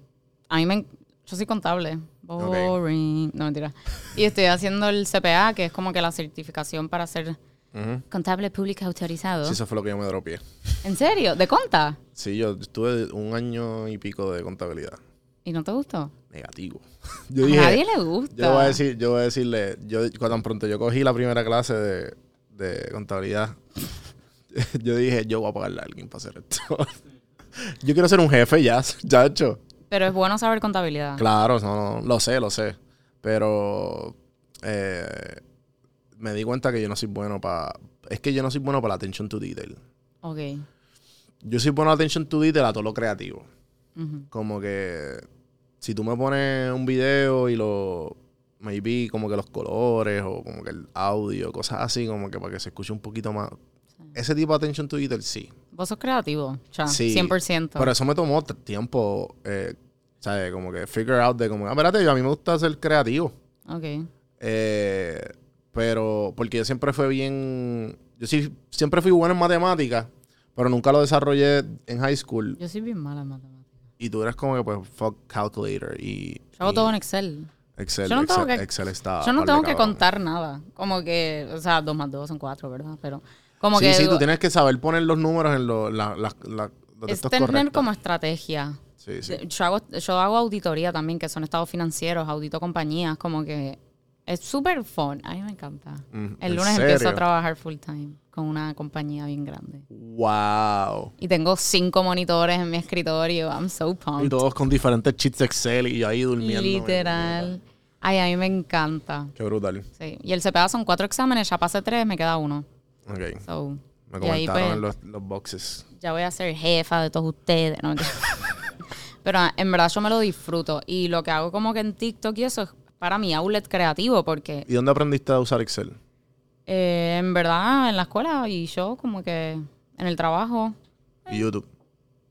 A mí me... Yo soy contable. Boring. No, mentira. Y estoy haciendo el CPA, que es como que la certificación para ser Ujú. contable público autorizado. Sí, eso fue lo que yo me dropié. ¿En serio? ¿De conta? Sí, yo estuve un año y pico de contabilidad. ¿Y no te gustó? Negativo. [laughs] Yo a dije, nadie le gusta. yo voy a decir, yo voy a decirle, yo cuando tan pronto yo cogí la primera clase de, de contabilidad, [laughs] yo dije, yo voy a pagarle a alguien para hacer esto. [laughs] yo quiero ser un jefe ya, ya hecho. Pero es bueno saber contabilidad. Claro, no, no, lo sé, lo sé. Pero eh, me di cuenta que yo no soy bueno para... Es que yo no soy bueno para la attention to detail. Ok. Yo soy bueno a attention to detail a todo lo creativo. Como que si tú me pones un video y lo... Maybe como que los colores o como que el audio, cosas así, como que para que se escuche un poquito más. Ese tipo de attention to detail, sí. Vos sos creativo, ya, Sí. 100%. Pero eso me tomó tiempo, eh, ¿sabes? Como que figure out de como, ah, espérate, a mí me gusta ser creativo. Ok. Eh, pero porque yo siempre fui bien, yo sí, siempre fui bueno en matemáticas, pero nunca lo desarrollé en high school. Yo soy bien mala en matemáticas. Y tú eres como que, pues, fuck calculator y... Yo hago todo en Excel. Excel. Yo no tengo Excel, que- Excel está... Yo no tengo que contar nada. Como que, o sea, dos más dos son cuatro, ¿verdad? Pero como sí, que sí, digo, tú tienes que saber poner los números en lo- la, la, la- los es tener correctos. como estrategia. Sí, sí. Yo hago, yo hago auditoría también, que son estados financieros, audito compañías, como que es súper fun. A mí me encanta. Mm, El ¿en lunes empiezo a trabajar full time con una compañía bien grande. Wow. Y tengo cinco monitores en mi escritorio. I'm so Y pumped. todos con diferentes cheats Excel y yo ahí durmiendo. Literal. Ay, a mí me encanta. Qué brutal. Sí. Y el CPA son cuatro exámenes, ya pasé tres, me queda uno. Ok. So, Me y ahí, comentaron pues, los, los boxes. ya voy a ser jefa de todos ustedes. No. [laughs] Pero ah, en verdad yo me lo disfruto. Y lo que hago como que en TikTok y eso es para mi outlet creativo, porque ¿Y dónde aprendiste a usar Excel? eh, en verdad en la escuela y yo como que en el trabajo, Y YouTube.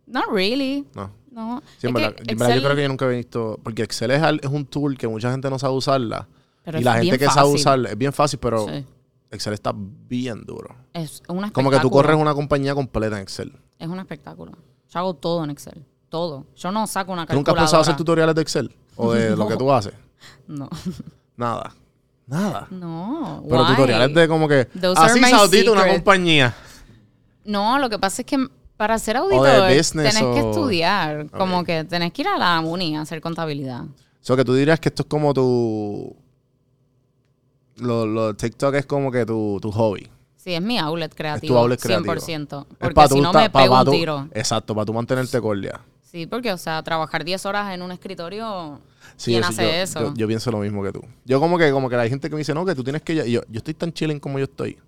not really. No. No. Sí, en verdad, en verdad yo Excel- creo que yo nunca he visto. Porque Excel es, un tool que mucha gente no sabe usarla. Pero y la gente que sabe usarla es bien fácil, pero Sí. Excel está bien duro. Es un espectáculo. Como que tú corres una compañía completa en Excel. Es un espectáculo. Yo hago todo en Excel. Todo. Yo no saco una ¿Tú nunca calculadora. has pensado hacer tutoriales de Excel? ¿O de lo que [laughs] tú haces? No. Nada. Nada. No. Pero why? tutoriales de como que Those así my saudita una secret. compañía. No, lo que pasa es que para ser auditor business tenés que estudiar. Como que tenés que ir a la uni a hacer contabilidad. O sea, que tú dirías que esto es como tu... Lo, lo TikTok es como que tu, tu hobby. Sí, es mi outlet Es creativo. tu outlet creativo. 100%. Es Porque si no me pa- pego pa' un tú- tiro. Exacto, para tú mantenerte cordia. Sí, porque, o sea, trabajar 10 horas en un escritorio, Sí, ¿quién yo- hace yo, eso? Yo, yo pienso lo mismo que tú. Yo como que como que hay gente que me dice, no, que tú tienes que... ya-". Y Yo, yo estoy tan chilling como yo estoy.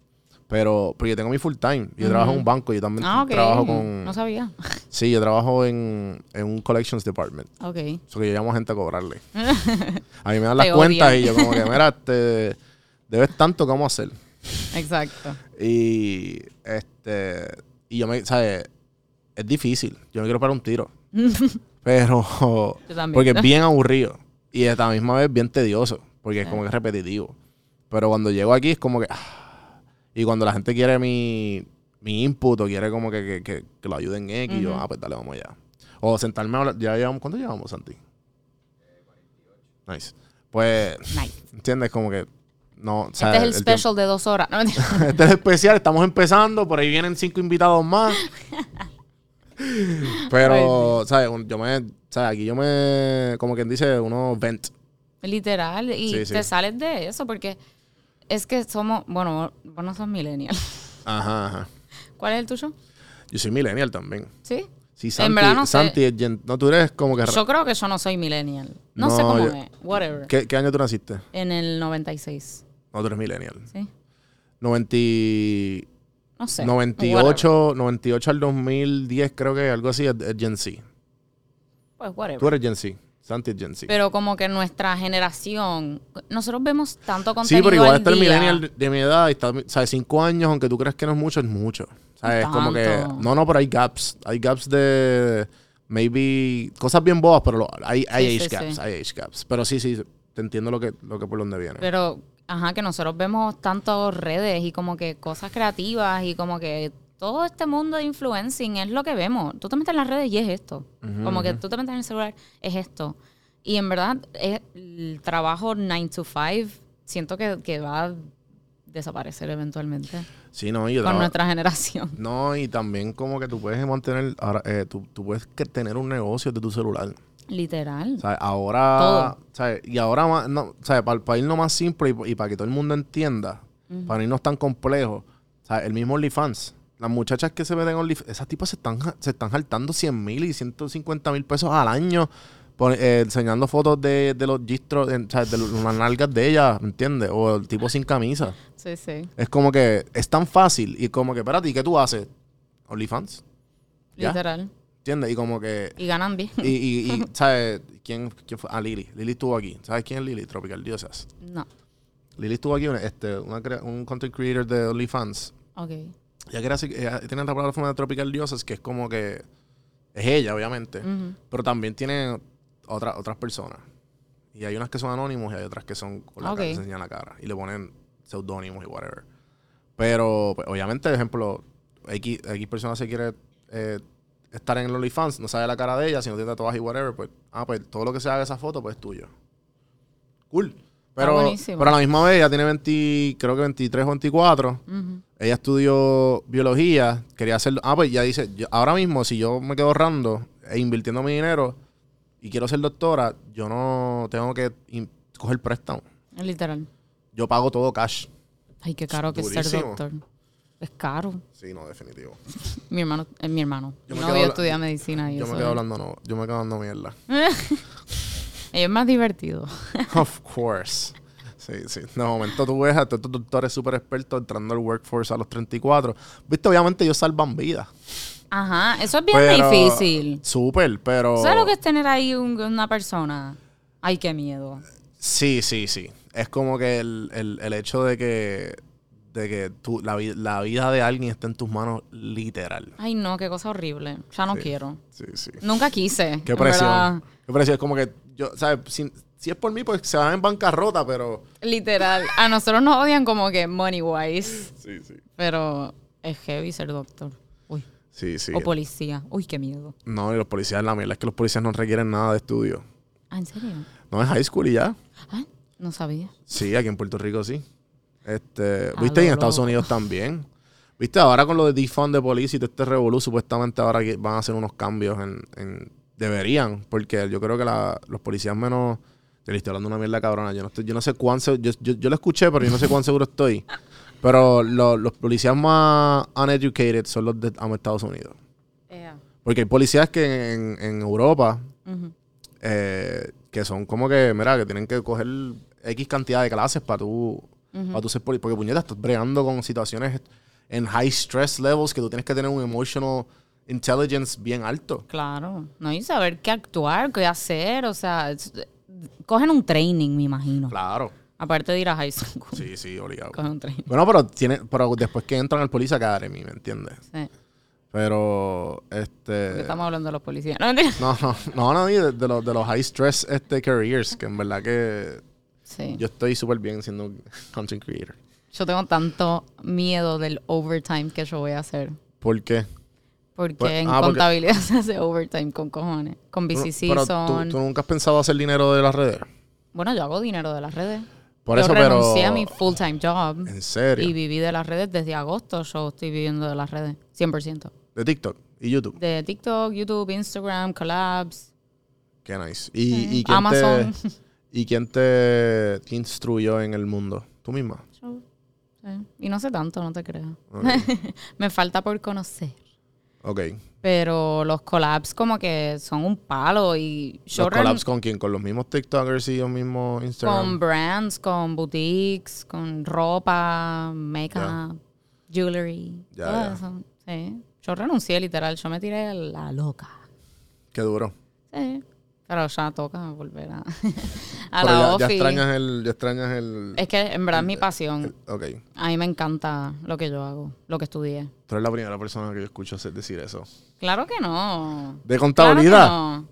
Pero, yo tengo mi full time. Yo trabajo en un banco. Yo también ah, trabajo con... No sabía. Sí, yo trabajo en, en un collections department. Ok. Eso que yo llamo a gente a cobrarle. [laughs] a mí me dan las cuentas y yo como que, mira, te debes tanto, ¿cómo hacer? Exacto. Y este y yo me, ¿sabes? Es difícil. Yo me quiero parar un tiro. [laughs] Pero Yo también. porque es bien [laughs] aburrido y a la misma vez bien tedioso, porque es como que es repetitivo. Pero cuando llego aquí es como que ah, y cuando la gente quiere mi, mi input o quiere como que, que, que- que lo ayuden en X, yo, Ujú. ah, pues dale, vamos allá. O sentarme a hablar, ya llevamos, ¿cuánto llevamos, Santi? Nice. Pues, Nice. ¿entiendes? Como que no, o sea, este es el, el tiempo- special de dos horas. No, [laughs] este es especial, estamos empezando, por ahí vienen cinco invitados más. [laughs] Pero, ¿sabes? Yo me, ¿sabes? Aquí yo me, como quien dice, uno vent. Literal. Y Sí, sí. te sales de eso porque es que somos, bueno, vos no sos millennial. [laughs] Ajá, ajá. ¿Cuál es el tuyo? Yo soy millennial también. ¿Sí? Sí, Santi, verdad no sé. Santi es gen- No, tú eres como que... Yo creo que yo no soy millennial. No, No, sé cómo yo- es. Whatever. ¿Qué, qué año tú naciste? En el 96. No, tú eres millennial. ¿Sí? 90, y- No sé. 98, 98 al 2010 creo que algo así es, es Gen Z. Pues whatever. Tú eres Gen Z. Santi es Gen Z. Pero como que nuestra generación, nosotros vemos tanto Sí, contenido pero igual al está el millennial de mi edad y está, ¿sabes? Cinco años, aunque tú creas que no es mucho, es mucho. ¿Sabes? Como que. No, no, pero hay gaps. Hay gaps de. Maybe. Cosas bien bobas, pero lo- hay, hay Sí, age sí, gaps. sí. Hay age gaps. Pero sí, sí, te entiendo lo que, lo que por donde viene. Pero, ajá, que nosotros vemos tanto redes y como que cosas creativas y como que todo este mundo de influencing es lo que vemos. Tú te metes en las redes y es esto. como que tú te metes en el celular, es esto. Y en verdad, es el trabajo 9 to 5, siento que, que va a desaparecer eventualmente sí, no, y yo con traba- nuestra generación. No, y también como que tú puedes mantener. Ahora, eh, tú, tú puedes tener un negocio de tu celular. Literal. ¿Sabes? Ahora. Y ahora, más, no, ¿sabes? Para, irnos más simple y, y para que todo el mundo entienda, para irnos tan complejo, ¿sabes? El mismo OnlyFans. Las muchachas que se ven en OnlyFans, esas tipas se están, se están saltando 100 mil y 150 mil pesos al año eh, enseñando fotos de, de los gistros, ¿sabes? De las nalgas de ellas, ¿me entiendes? O el tipo sin camisa. Sí, sí. Es como que es tan fácil y como que, espérate, ¿y qué tú haces? OnlyFans. ¿Ya? ¿Entiendes? Y como que Y ganan bien. y, y, y, [laughs] ¿sabes? ¿Quién, ¿Quién fue? Ah, Lili. Lili estuvo aquí. ¿Sabes quién es Lili? Tropical Diosas. No. Lili estuvo aquí, este, una un content creator de OnlyFans. Ok. Ella, crea, ella tiene la plataforma de Tropical Diosas, que es como que... Es ella, obviamente. Pero también tiene otra, otras personas. Y hay unas que son anónimos y hay otras que son con la Ok. cara, que enseñan la cara. Y le ponen seudónimos y whatever. Pero, pues, obviamente, por ejemplo, X, X persona se quiere eh, estar en el OnlyFans, no sabe la cara de ella, si no tiene tatuajes y whatever, pues, ah, pues todo lo que se haga de esa foto, pues es tuyo. Cool. Pero, pero a la misma vez, ella tiene 20, creo que 23 o 24. Ujú. Ella estudió biología, quería hacer... Ah, pues ya dice, yo- ahora mismo si yo me quedo ahorrando e invirtiendo mi dinero y quiero ser doctora, yo no tengo que coger préstamo. Literal. Yo pago todo cash. Ay, qué caro que es ser doctor. Es caro. Sí, no, definitivo. Mi hermano, es mi hermano. Yo mi me novio estudia medicina y Yo eso me quedo hablando, no, yo me quedo hablando mierda. [laughs] Es más divertido. [laughs] of course. Sí, sí. De momento tú ves a estos doctores súper expertos entrando al workforce a los 34. Viste, obviamente ellos salvan vidas. Ajá, eso es bien Pero- difícil. Súper, pero... ¿Sabes lo que es tener ahí un- una persona? Ay, qué miedo. Sí, sí, sí. Es como que el, el- el hecho de que, de que tú, la, la vida de alguien está en tus manos literal. Ay, no, qué cosa horrible. Ya no Sí. quiero. Sí, sí. Nunca quise. Qué presión. verdad. Qué presión. Es como que yo, ¿sabes? Si, si es por mí, pues se van en bancarrota, pero... Literal. A nosotros nos odian como que money wise. Sí, sí. Pero es heavy ser doctor. Uy. Sí, sí. O policía. Uy, qué miedo. No, y los policías, la mierda es que los policías no requieren nada de estudio. Ah, ¿en serio? No es high school y ya. Ah, no sabía. Sí, aquí en Puerto Rico sí. Este, A ¿Viste? Y en Estados. Unidos también. ¿Viste? Ahora con lo de defund de policía y todo este revolú, supuestamente ahora van a hacer unos cambios en... en- deberían, porque yo creo que la- los policías menos... Yo le estoy hablando una mierda cabrona. Yo no, estoy- yo no sé cuán... se- yo, yo, yo lo escuché, pero yo no sé cuán seguro estoy. Pero lo- los policías más uneducated son los de Estados Unidos. Porque hay policías que en, en Europa eh, que son como que, mira, que tienen que coger X cantidad de clases para tú, para tú ser poli- Porque puñeta, estás bregando con situaciones en high stress levels que tú tienes que tener un emotional intelligence bien alto. Claro. No, y saber qué actuar, qué hacer. O sea, es- cogen un training, me imagino. Claro. Aparte de ir a high school. [laughs] Sí, sí, obligado. Cogen un training. Bueno, pero tiene, pero después que entran al Police Academy, ¿me entiendes? Sí. Pero, Porque este... Estamos hablando de los policías. No. No, no, no, no, de, de los, de los high stress este, careers, que en verdad que Sí. yo Yo, estoy súper bien siendo content creator. tengo tanto miedo del overtime que yo voy a hacer. ¿Por qué? Porque Pues- en ah, porque- contabilidad [laughs] se hace overtime con cojones. Con BCC pero son... ¿tú, tú nunca has pensado hacer dinero de las redes? Bueno, yo hago dinero de las redes. Por yo eso, pero- renuncié a mi full-time job ¿En serio? y viví de las redes desde agosto. Yo estoy viviendo de las redes, 100%. De TikTok y YouTube. De TikTok, YouTube, Instagram, collabs, Qué nice. ¿Y, y quién Amazon. Te, ¿Y quién te, te instruyó en el mundo? ¿Tú misma? Yo- sí. Y no sé tanto, no te creas. Ok. [laughs] Me falta por conocer. Ok. Pero los collabs como que son un palo y yo ¿Los collabs con quién? ¿Con los mismos TikTokers y los mismos con Instagram? brands, con boutiques, con ropa, makeup, jewelry, Ya, todo ya. eso. Sí. Yo renuncié literal, yo me tiré la loca. Qué duro. Sí. Pero ya toca volver a, [laughs] la ya, ya extrañas el... Ya extrañas el... Es que en verdad es mi pasión. Ok. A mí me encanta lo que yo hago, lo que estudié. Tú eres la primera persona que yo escucho decir eso. Claro que no. ¿De Claro que contabilidad? no.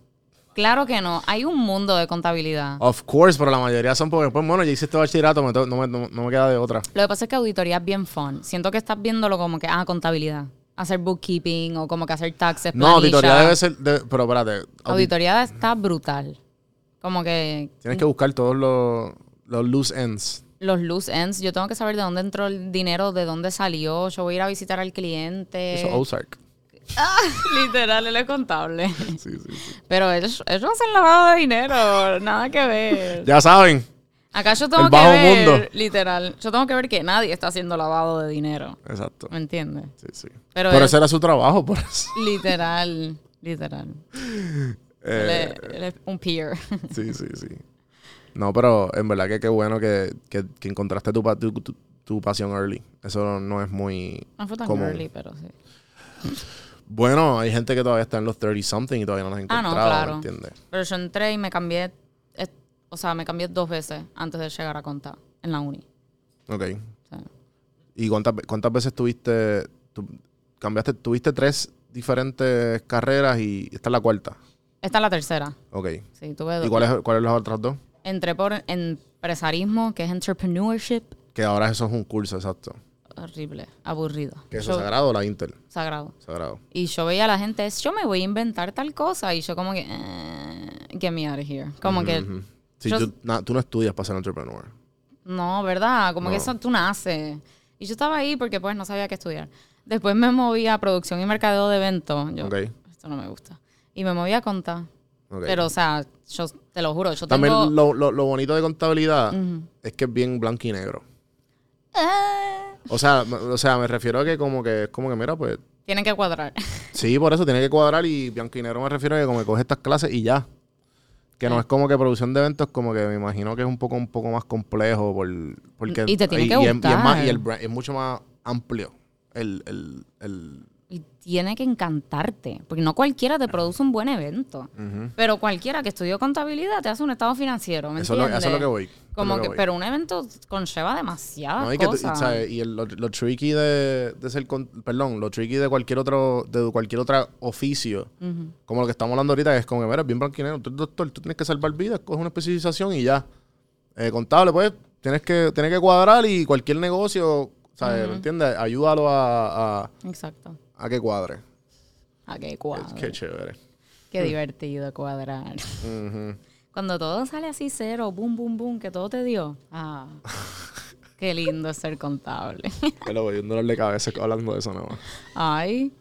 Claro que no. Hay un mundo de contabilidad. Of course, pero la mayoría son porque, pues, bueno, ya hice este bachillerato, me no, me, no- no me queda de otra. Lo que pasa es que auditoría es bien fun. Siento que estás viéndolo como que, ah, contabilidad. Hacer bookkeeping o como que hacer taxes. No, planilla. auditoría debe ser... de- pero espérate. audi- Auditoría está brutal. Como que Tienes que buscar todos los, los loose ends. los loose ends, yo tengo que saber de dónde entró el dinero, de dónde salió. Yo voy a ir a visitar al cliente. Eso Ozark. [laughs] Literal, él es contable. [laughs] Sí, sí, sí. Pero ellos, ellos hacen lavado de dinero, nada que ver. Ya saben. Acá yo tengo El que bajo ver, mundo. literal, yo tengo que ver que nadie está haciendo lavado de dinero. Exacto. ¿Me entiendes? Sí, sí. Pero Pero él- ese era su trabajo, por eso. Literal, literal. Él Eh, es- él es un peer. [laughs] sí, sí, sí. No, pero en verdad que qué bueno que, que, que encontraste tu, tu, tu- tu pasión early. Eso no es muy No fue tan común. early, pero sí. Bueno, hay gente que todavía está en los 30 something y todavía no las ha Ah, encontrado, no, claro. ¿entiendes? Pero yo entré y me cambié, o sea, me cambié dos veces antes de llegar a contar en la uni. Ok. ¿Y cuántas, cuántas veces tuviste, tu- cambiaste, tuviste tres diferentes carreras y esta es la cuarta? esta es la tercera. Ok. Sí, tuve dos. ¿Y cuáles cuáles las otras dos? Entré por empresarismo, que es entrepreneurship. Que ahora eso es un curso, exacto. Horrible, aburrido. ¿Que es Yo- sagrado o la Intel? sagrado. Sagrado. Y yo veía a la gente, yo me voy a inventar tal cosa. Y yo como que, eh, get me out of here. Como que. Sí, yo- tú, na- tú no estudias para ser entrepreneur. no, ¿verdad? Como que No. eso tú naces. Y yo estaba ahí porque pues no sabía qué estudiar. Después me moví a producción y mercadeo de eventos. Yo, esto no me gusta. Y me moví a contar. Ok. Pero, o sea, yo te lo juro, yo También tengo... lo, lo- lo bonito de contabilidad es que es bien blanco y negro. Ah, O sea, me- o sea, me refiero a que como que es como que, mira, pues, tienen que cuadrar. [laughs] sí, por eso tiene que cuadrar y blanco y negro me refiero a que como que coge estas clases y ya. Que no Sí. es como que producción de eventos, como que me imagino que es un poco, un poco más complejo por, porque... Y te tiene que y es- y es, más, gustar. y el brand- es mucho más amplio el, el, el- Y tiene que encantarte, porque no cualquiera te produce un buen evento. Pero cualquiera que estudió contabilidad te hace un estado financiero, ¿me Eso, es lo, eso es lo que voy. Como que, voy. pero un evento conlleva demasiadas No, y, que tú- y, cosas. y el- lo, lo tricky de, de ser, con- perdón, lo tricky de cualquier otro, de cualquier otro oficio, como lo que estamos hablando ahorita, es como que, mira, es bien blanquinero, tú eres doctor, tú tienes que salvar vidas, coges una especialización y ya. Eh, contable, pues, tienes que, tienes que cuadrar y cualquier negocio, ¿sabes? ¿Me entiendes? Ayúdalo a, a, Exacto. a que cuadre. Qué Qué, cuadro. qué chévere. Qué divertido cuadrar. Cuando todo sale así cero, boom, boom, boom, que todo te dio. Ah, [laughs] qué lindo es ser contable. Pero voy un dolor de cabeza hablando de eso nada más. Ay.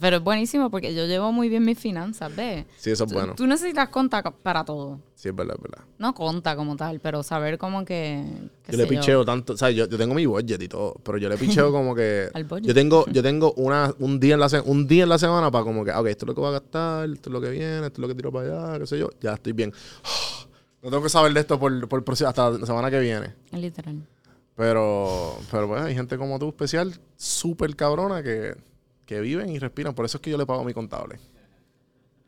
Pero es buenísimo porque yo llevo muy bien mis finanzas, ¿ves? Sí, eso es bueno. Tú necesitas conta co- para todo. Sí, es verdad, es verdad. No conta como tal, pero saber como que... Yo le picheo tanto, o sea, yo, yo tengo mi budget y todo, pero yo le picheo [laughs] como que Al budget. yo tengo yo [laughs] tengo una un día en la se- un día en la semana para como que, ok, esto es lo que voy a gastar, esto es lo que viene, esto es lo que tiro para allá, qué sé yo, ya estoy bien. [sighs] No tengo que saber de esto por, por, próximo- hasta la semana que viene. Literal. Pero pero pues hay gente como tú especial, súper cabrona que que viven y respiran, por eso es que yo le pago a mi contable.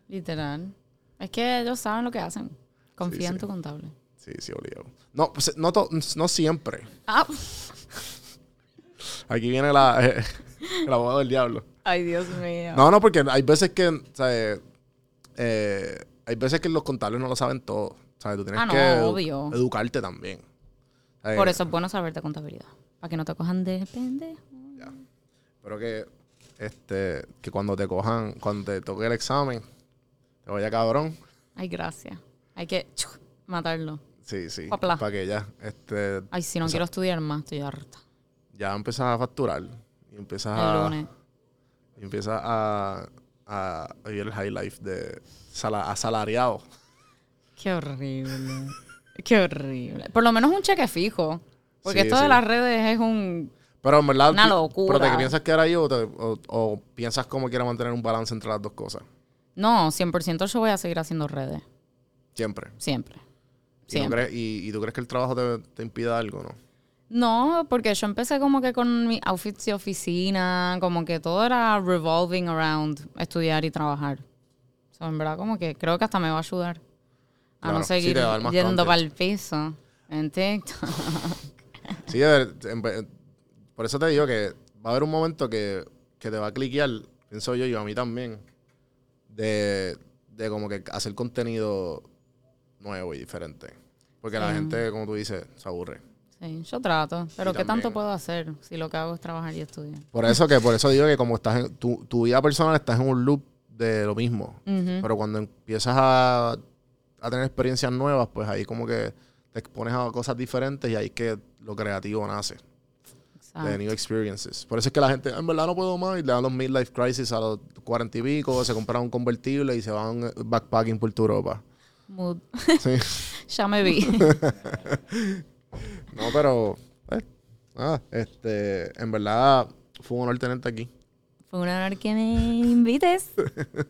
Literal. Es que ellos saben lo que hacen. Confía Sí, en sí. tu contable. Sí, sí, obligado. No, pues, no, to- no siempre. Ah. [laughs] Aquí viene la, [laughs] el abogado del diablo. Ay, Dios mío. No, no, porque hay veces que, o sea, eh, eh, hay veces que los contables no lo saben todo. ¿sabes? Tú tienes Ah, no, que edu- obvio. educarte también. Por eso es bueno saber de contabilidad. Para que no te cojan de pendejo. Pero que, este, que cuando te cojan, cuando te toque el examen, te vaya cabrón. Ay, gracias. Hay que matarlo. Sí, sí. Para que ya, este, Ay, si no quiero estudiar más, estoy harta. ya empiezas a facturar. Y empiezas El a, y empiezas a, a vivir el high life de sala- asalariado. Qué horrible. Qué horrible. Por lo menos un cheque fijo. Porque Sí, esto sí. de las redes es un... Pero en verdad, Una locura. ¿Pero te piensas quedar ahí o, te- o- o piensas cómo quieres mantener un balance entre las dos cosas? No, 100% yo voy a seguir haciendo redes. Siempre. Siempre. ¿Y, tú Siempre. crees, y, y tú crees que el trabajo te, te impida algo, no? No, porque yo empecé como que con mi outfits de oficina, como que todo era revolving around estudiar y trabajar. So, en verdad, como que creo que hasta me va a ayudar a Claro, no seguir a yendo para el piso en TikTok. Sí, de ver- por eso te digo que va a haber un momento que, que te va a cliquear, pienso yo y a mí también, de, de como que hacer contenido nuevo y diferente. Porque la gente, como tú dices, se aburre. Sí, yo trato. Pero ¿qué tanto puedo hacer si lo que hago es trabajar y estudiar? Por eso que por eso digo que como estás en tu, tu vida personal estás en un loop de lo mismo. Pero cuando empiezas a, a tener experiencias nuevas, pues ahí como que te expones a cosas diferentes y ahí es que lo creativo nace. Exacto. De new experiences. Por eso es que la gente, en verdad no puedo más, y le dan los midlife crisis a los cuarenta y pico, se compran un convertible y se van eh, backpacking por toda Europa. Mood. Sí. [laughs] ya me vi. [laughs] No, pero, eh, nada, este, en verdad fue un honor tenerte aquí. Fue un honor que me invites.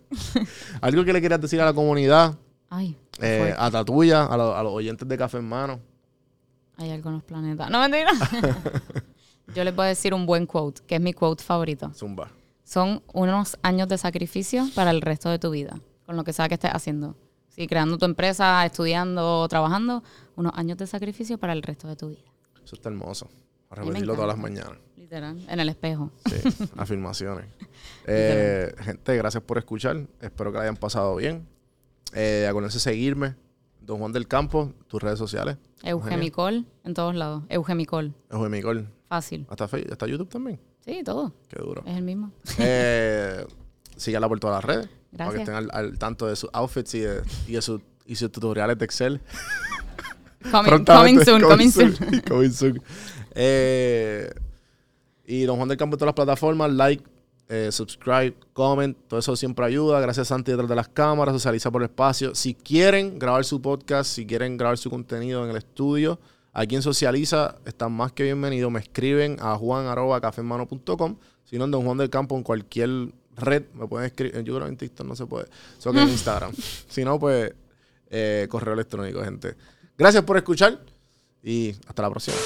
[laughs] Algo que le querías decir a la comunidad, Ay, eh, a la tuya, a, lo- a los oyentes de Café en Mano. hay algo en los planetas. No, mentira. Yo les voy a decir un buen quote, que es mi quote favorito. Zumba. Son unos años de sacrificio para el resto de tu vida, con lo que sea que estés haciendo. Sí, creando tu empresa, estudiando, trabajando, unos años de sacrificio para el resto de tu vida. Eso está hermoso. A repetirlo todas las mañanas. Literal, en el espejo. Sí, [laughs] afirmaciones. Eh, gente, gracias por escuchar. Espero que la hayan pasado bien. Eh, acuérdense de seguirme. Don Juan del Campo, tus redes sociales. Eugemicol en todos lados. Eugemicol. Ojo Micol. Fácil. Hasta, Fe- hasta YouTube también. Sí, todo. Qué duro. Es el mismo. [laughs] Eh, síganla por todas las redes. Para que Gracias. estén al, al tanto de sus outfits y de, y de, sus- y sus tutoriales de Excel. [laughs] Coming, soon, coming soon. [laughs] coming soon. Eh, y Don Juan del Campo en todas las plataformas. Like, eh, subscribe, comment. Todo eso siempre ayuda. Gracias, Santi, detrás de las cámaras. Socializa por el espacio. Si quieren grabar su podcast, si quieren grabar su contenido en el estudio, aquí en Socializa están más que bienvenidos. Me escriben a juan.cafemano.com. Si no, en Don Juan del Campo, en cualquier red, me pueden escribir. Yo creo que en TikTok no se puede. Solo que en [laughs] Instagram. si no, pues eh, correo electrónico, gente. Gracias por escuchar y hasta la próxima.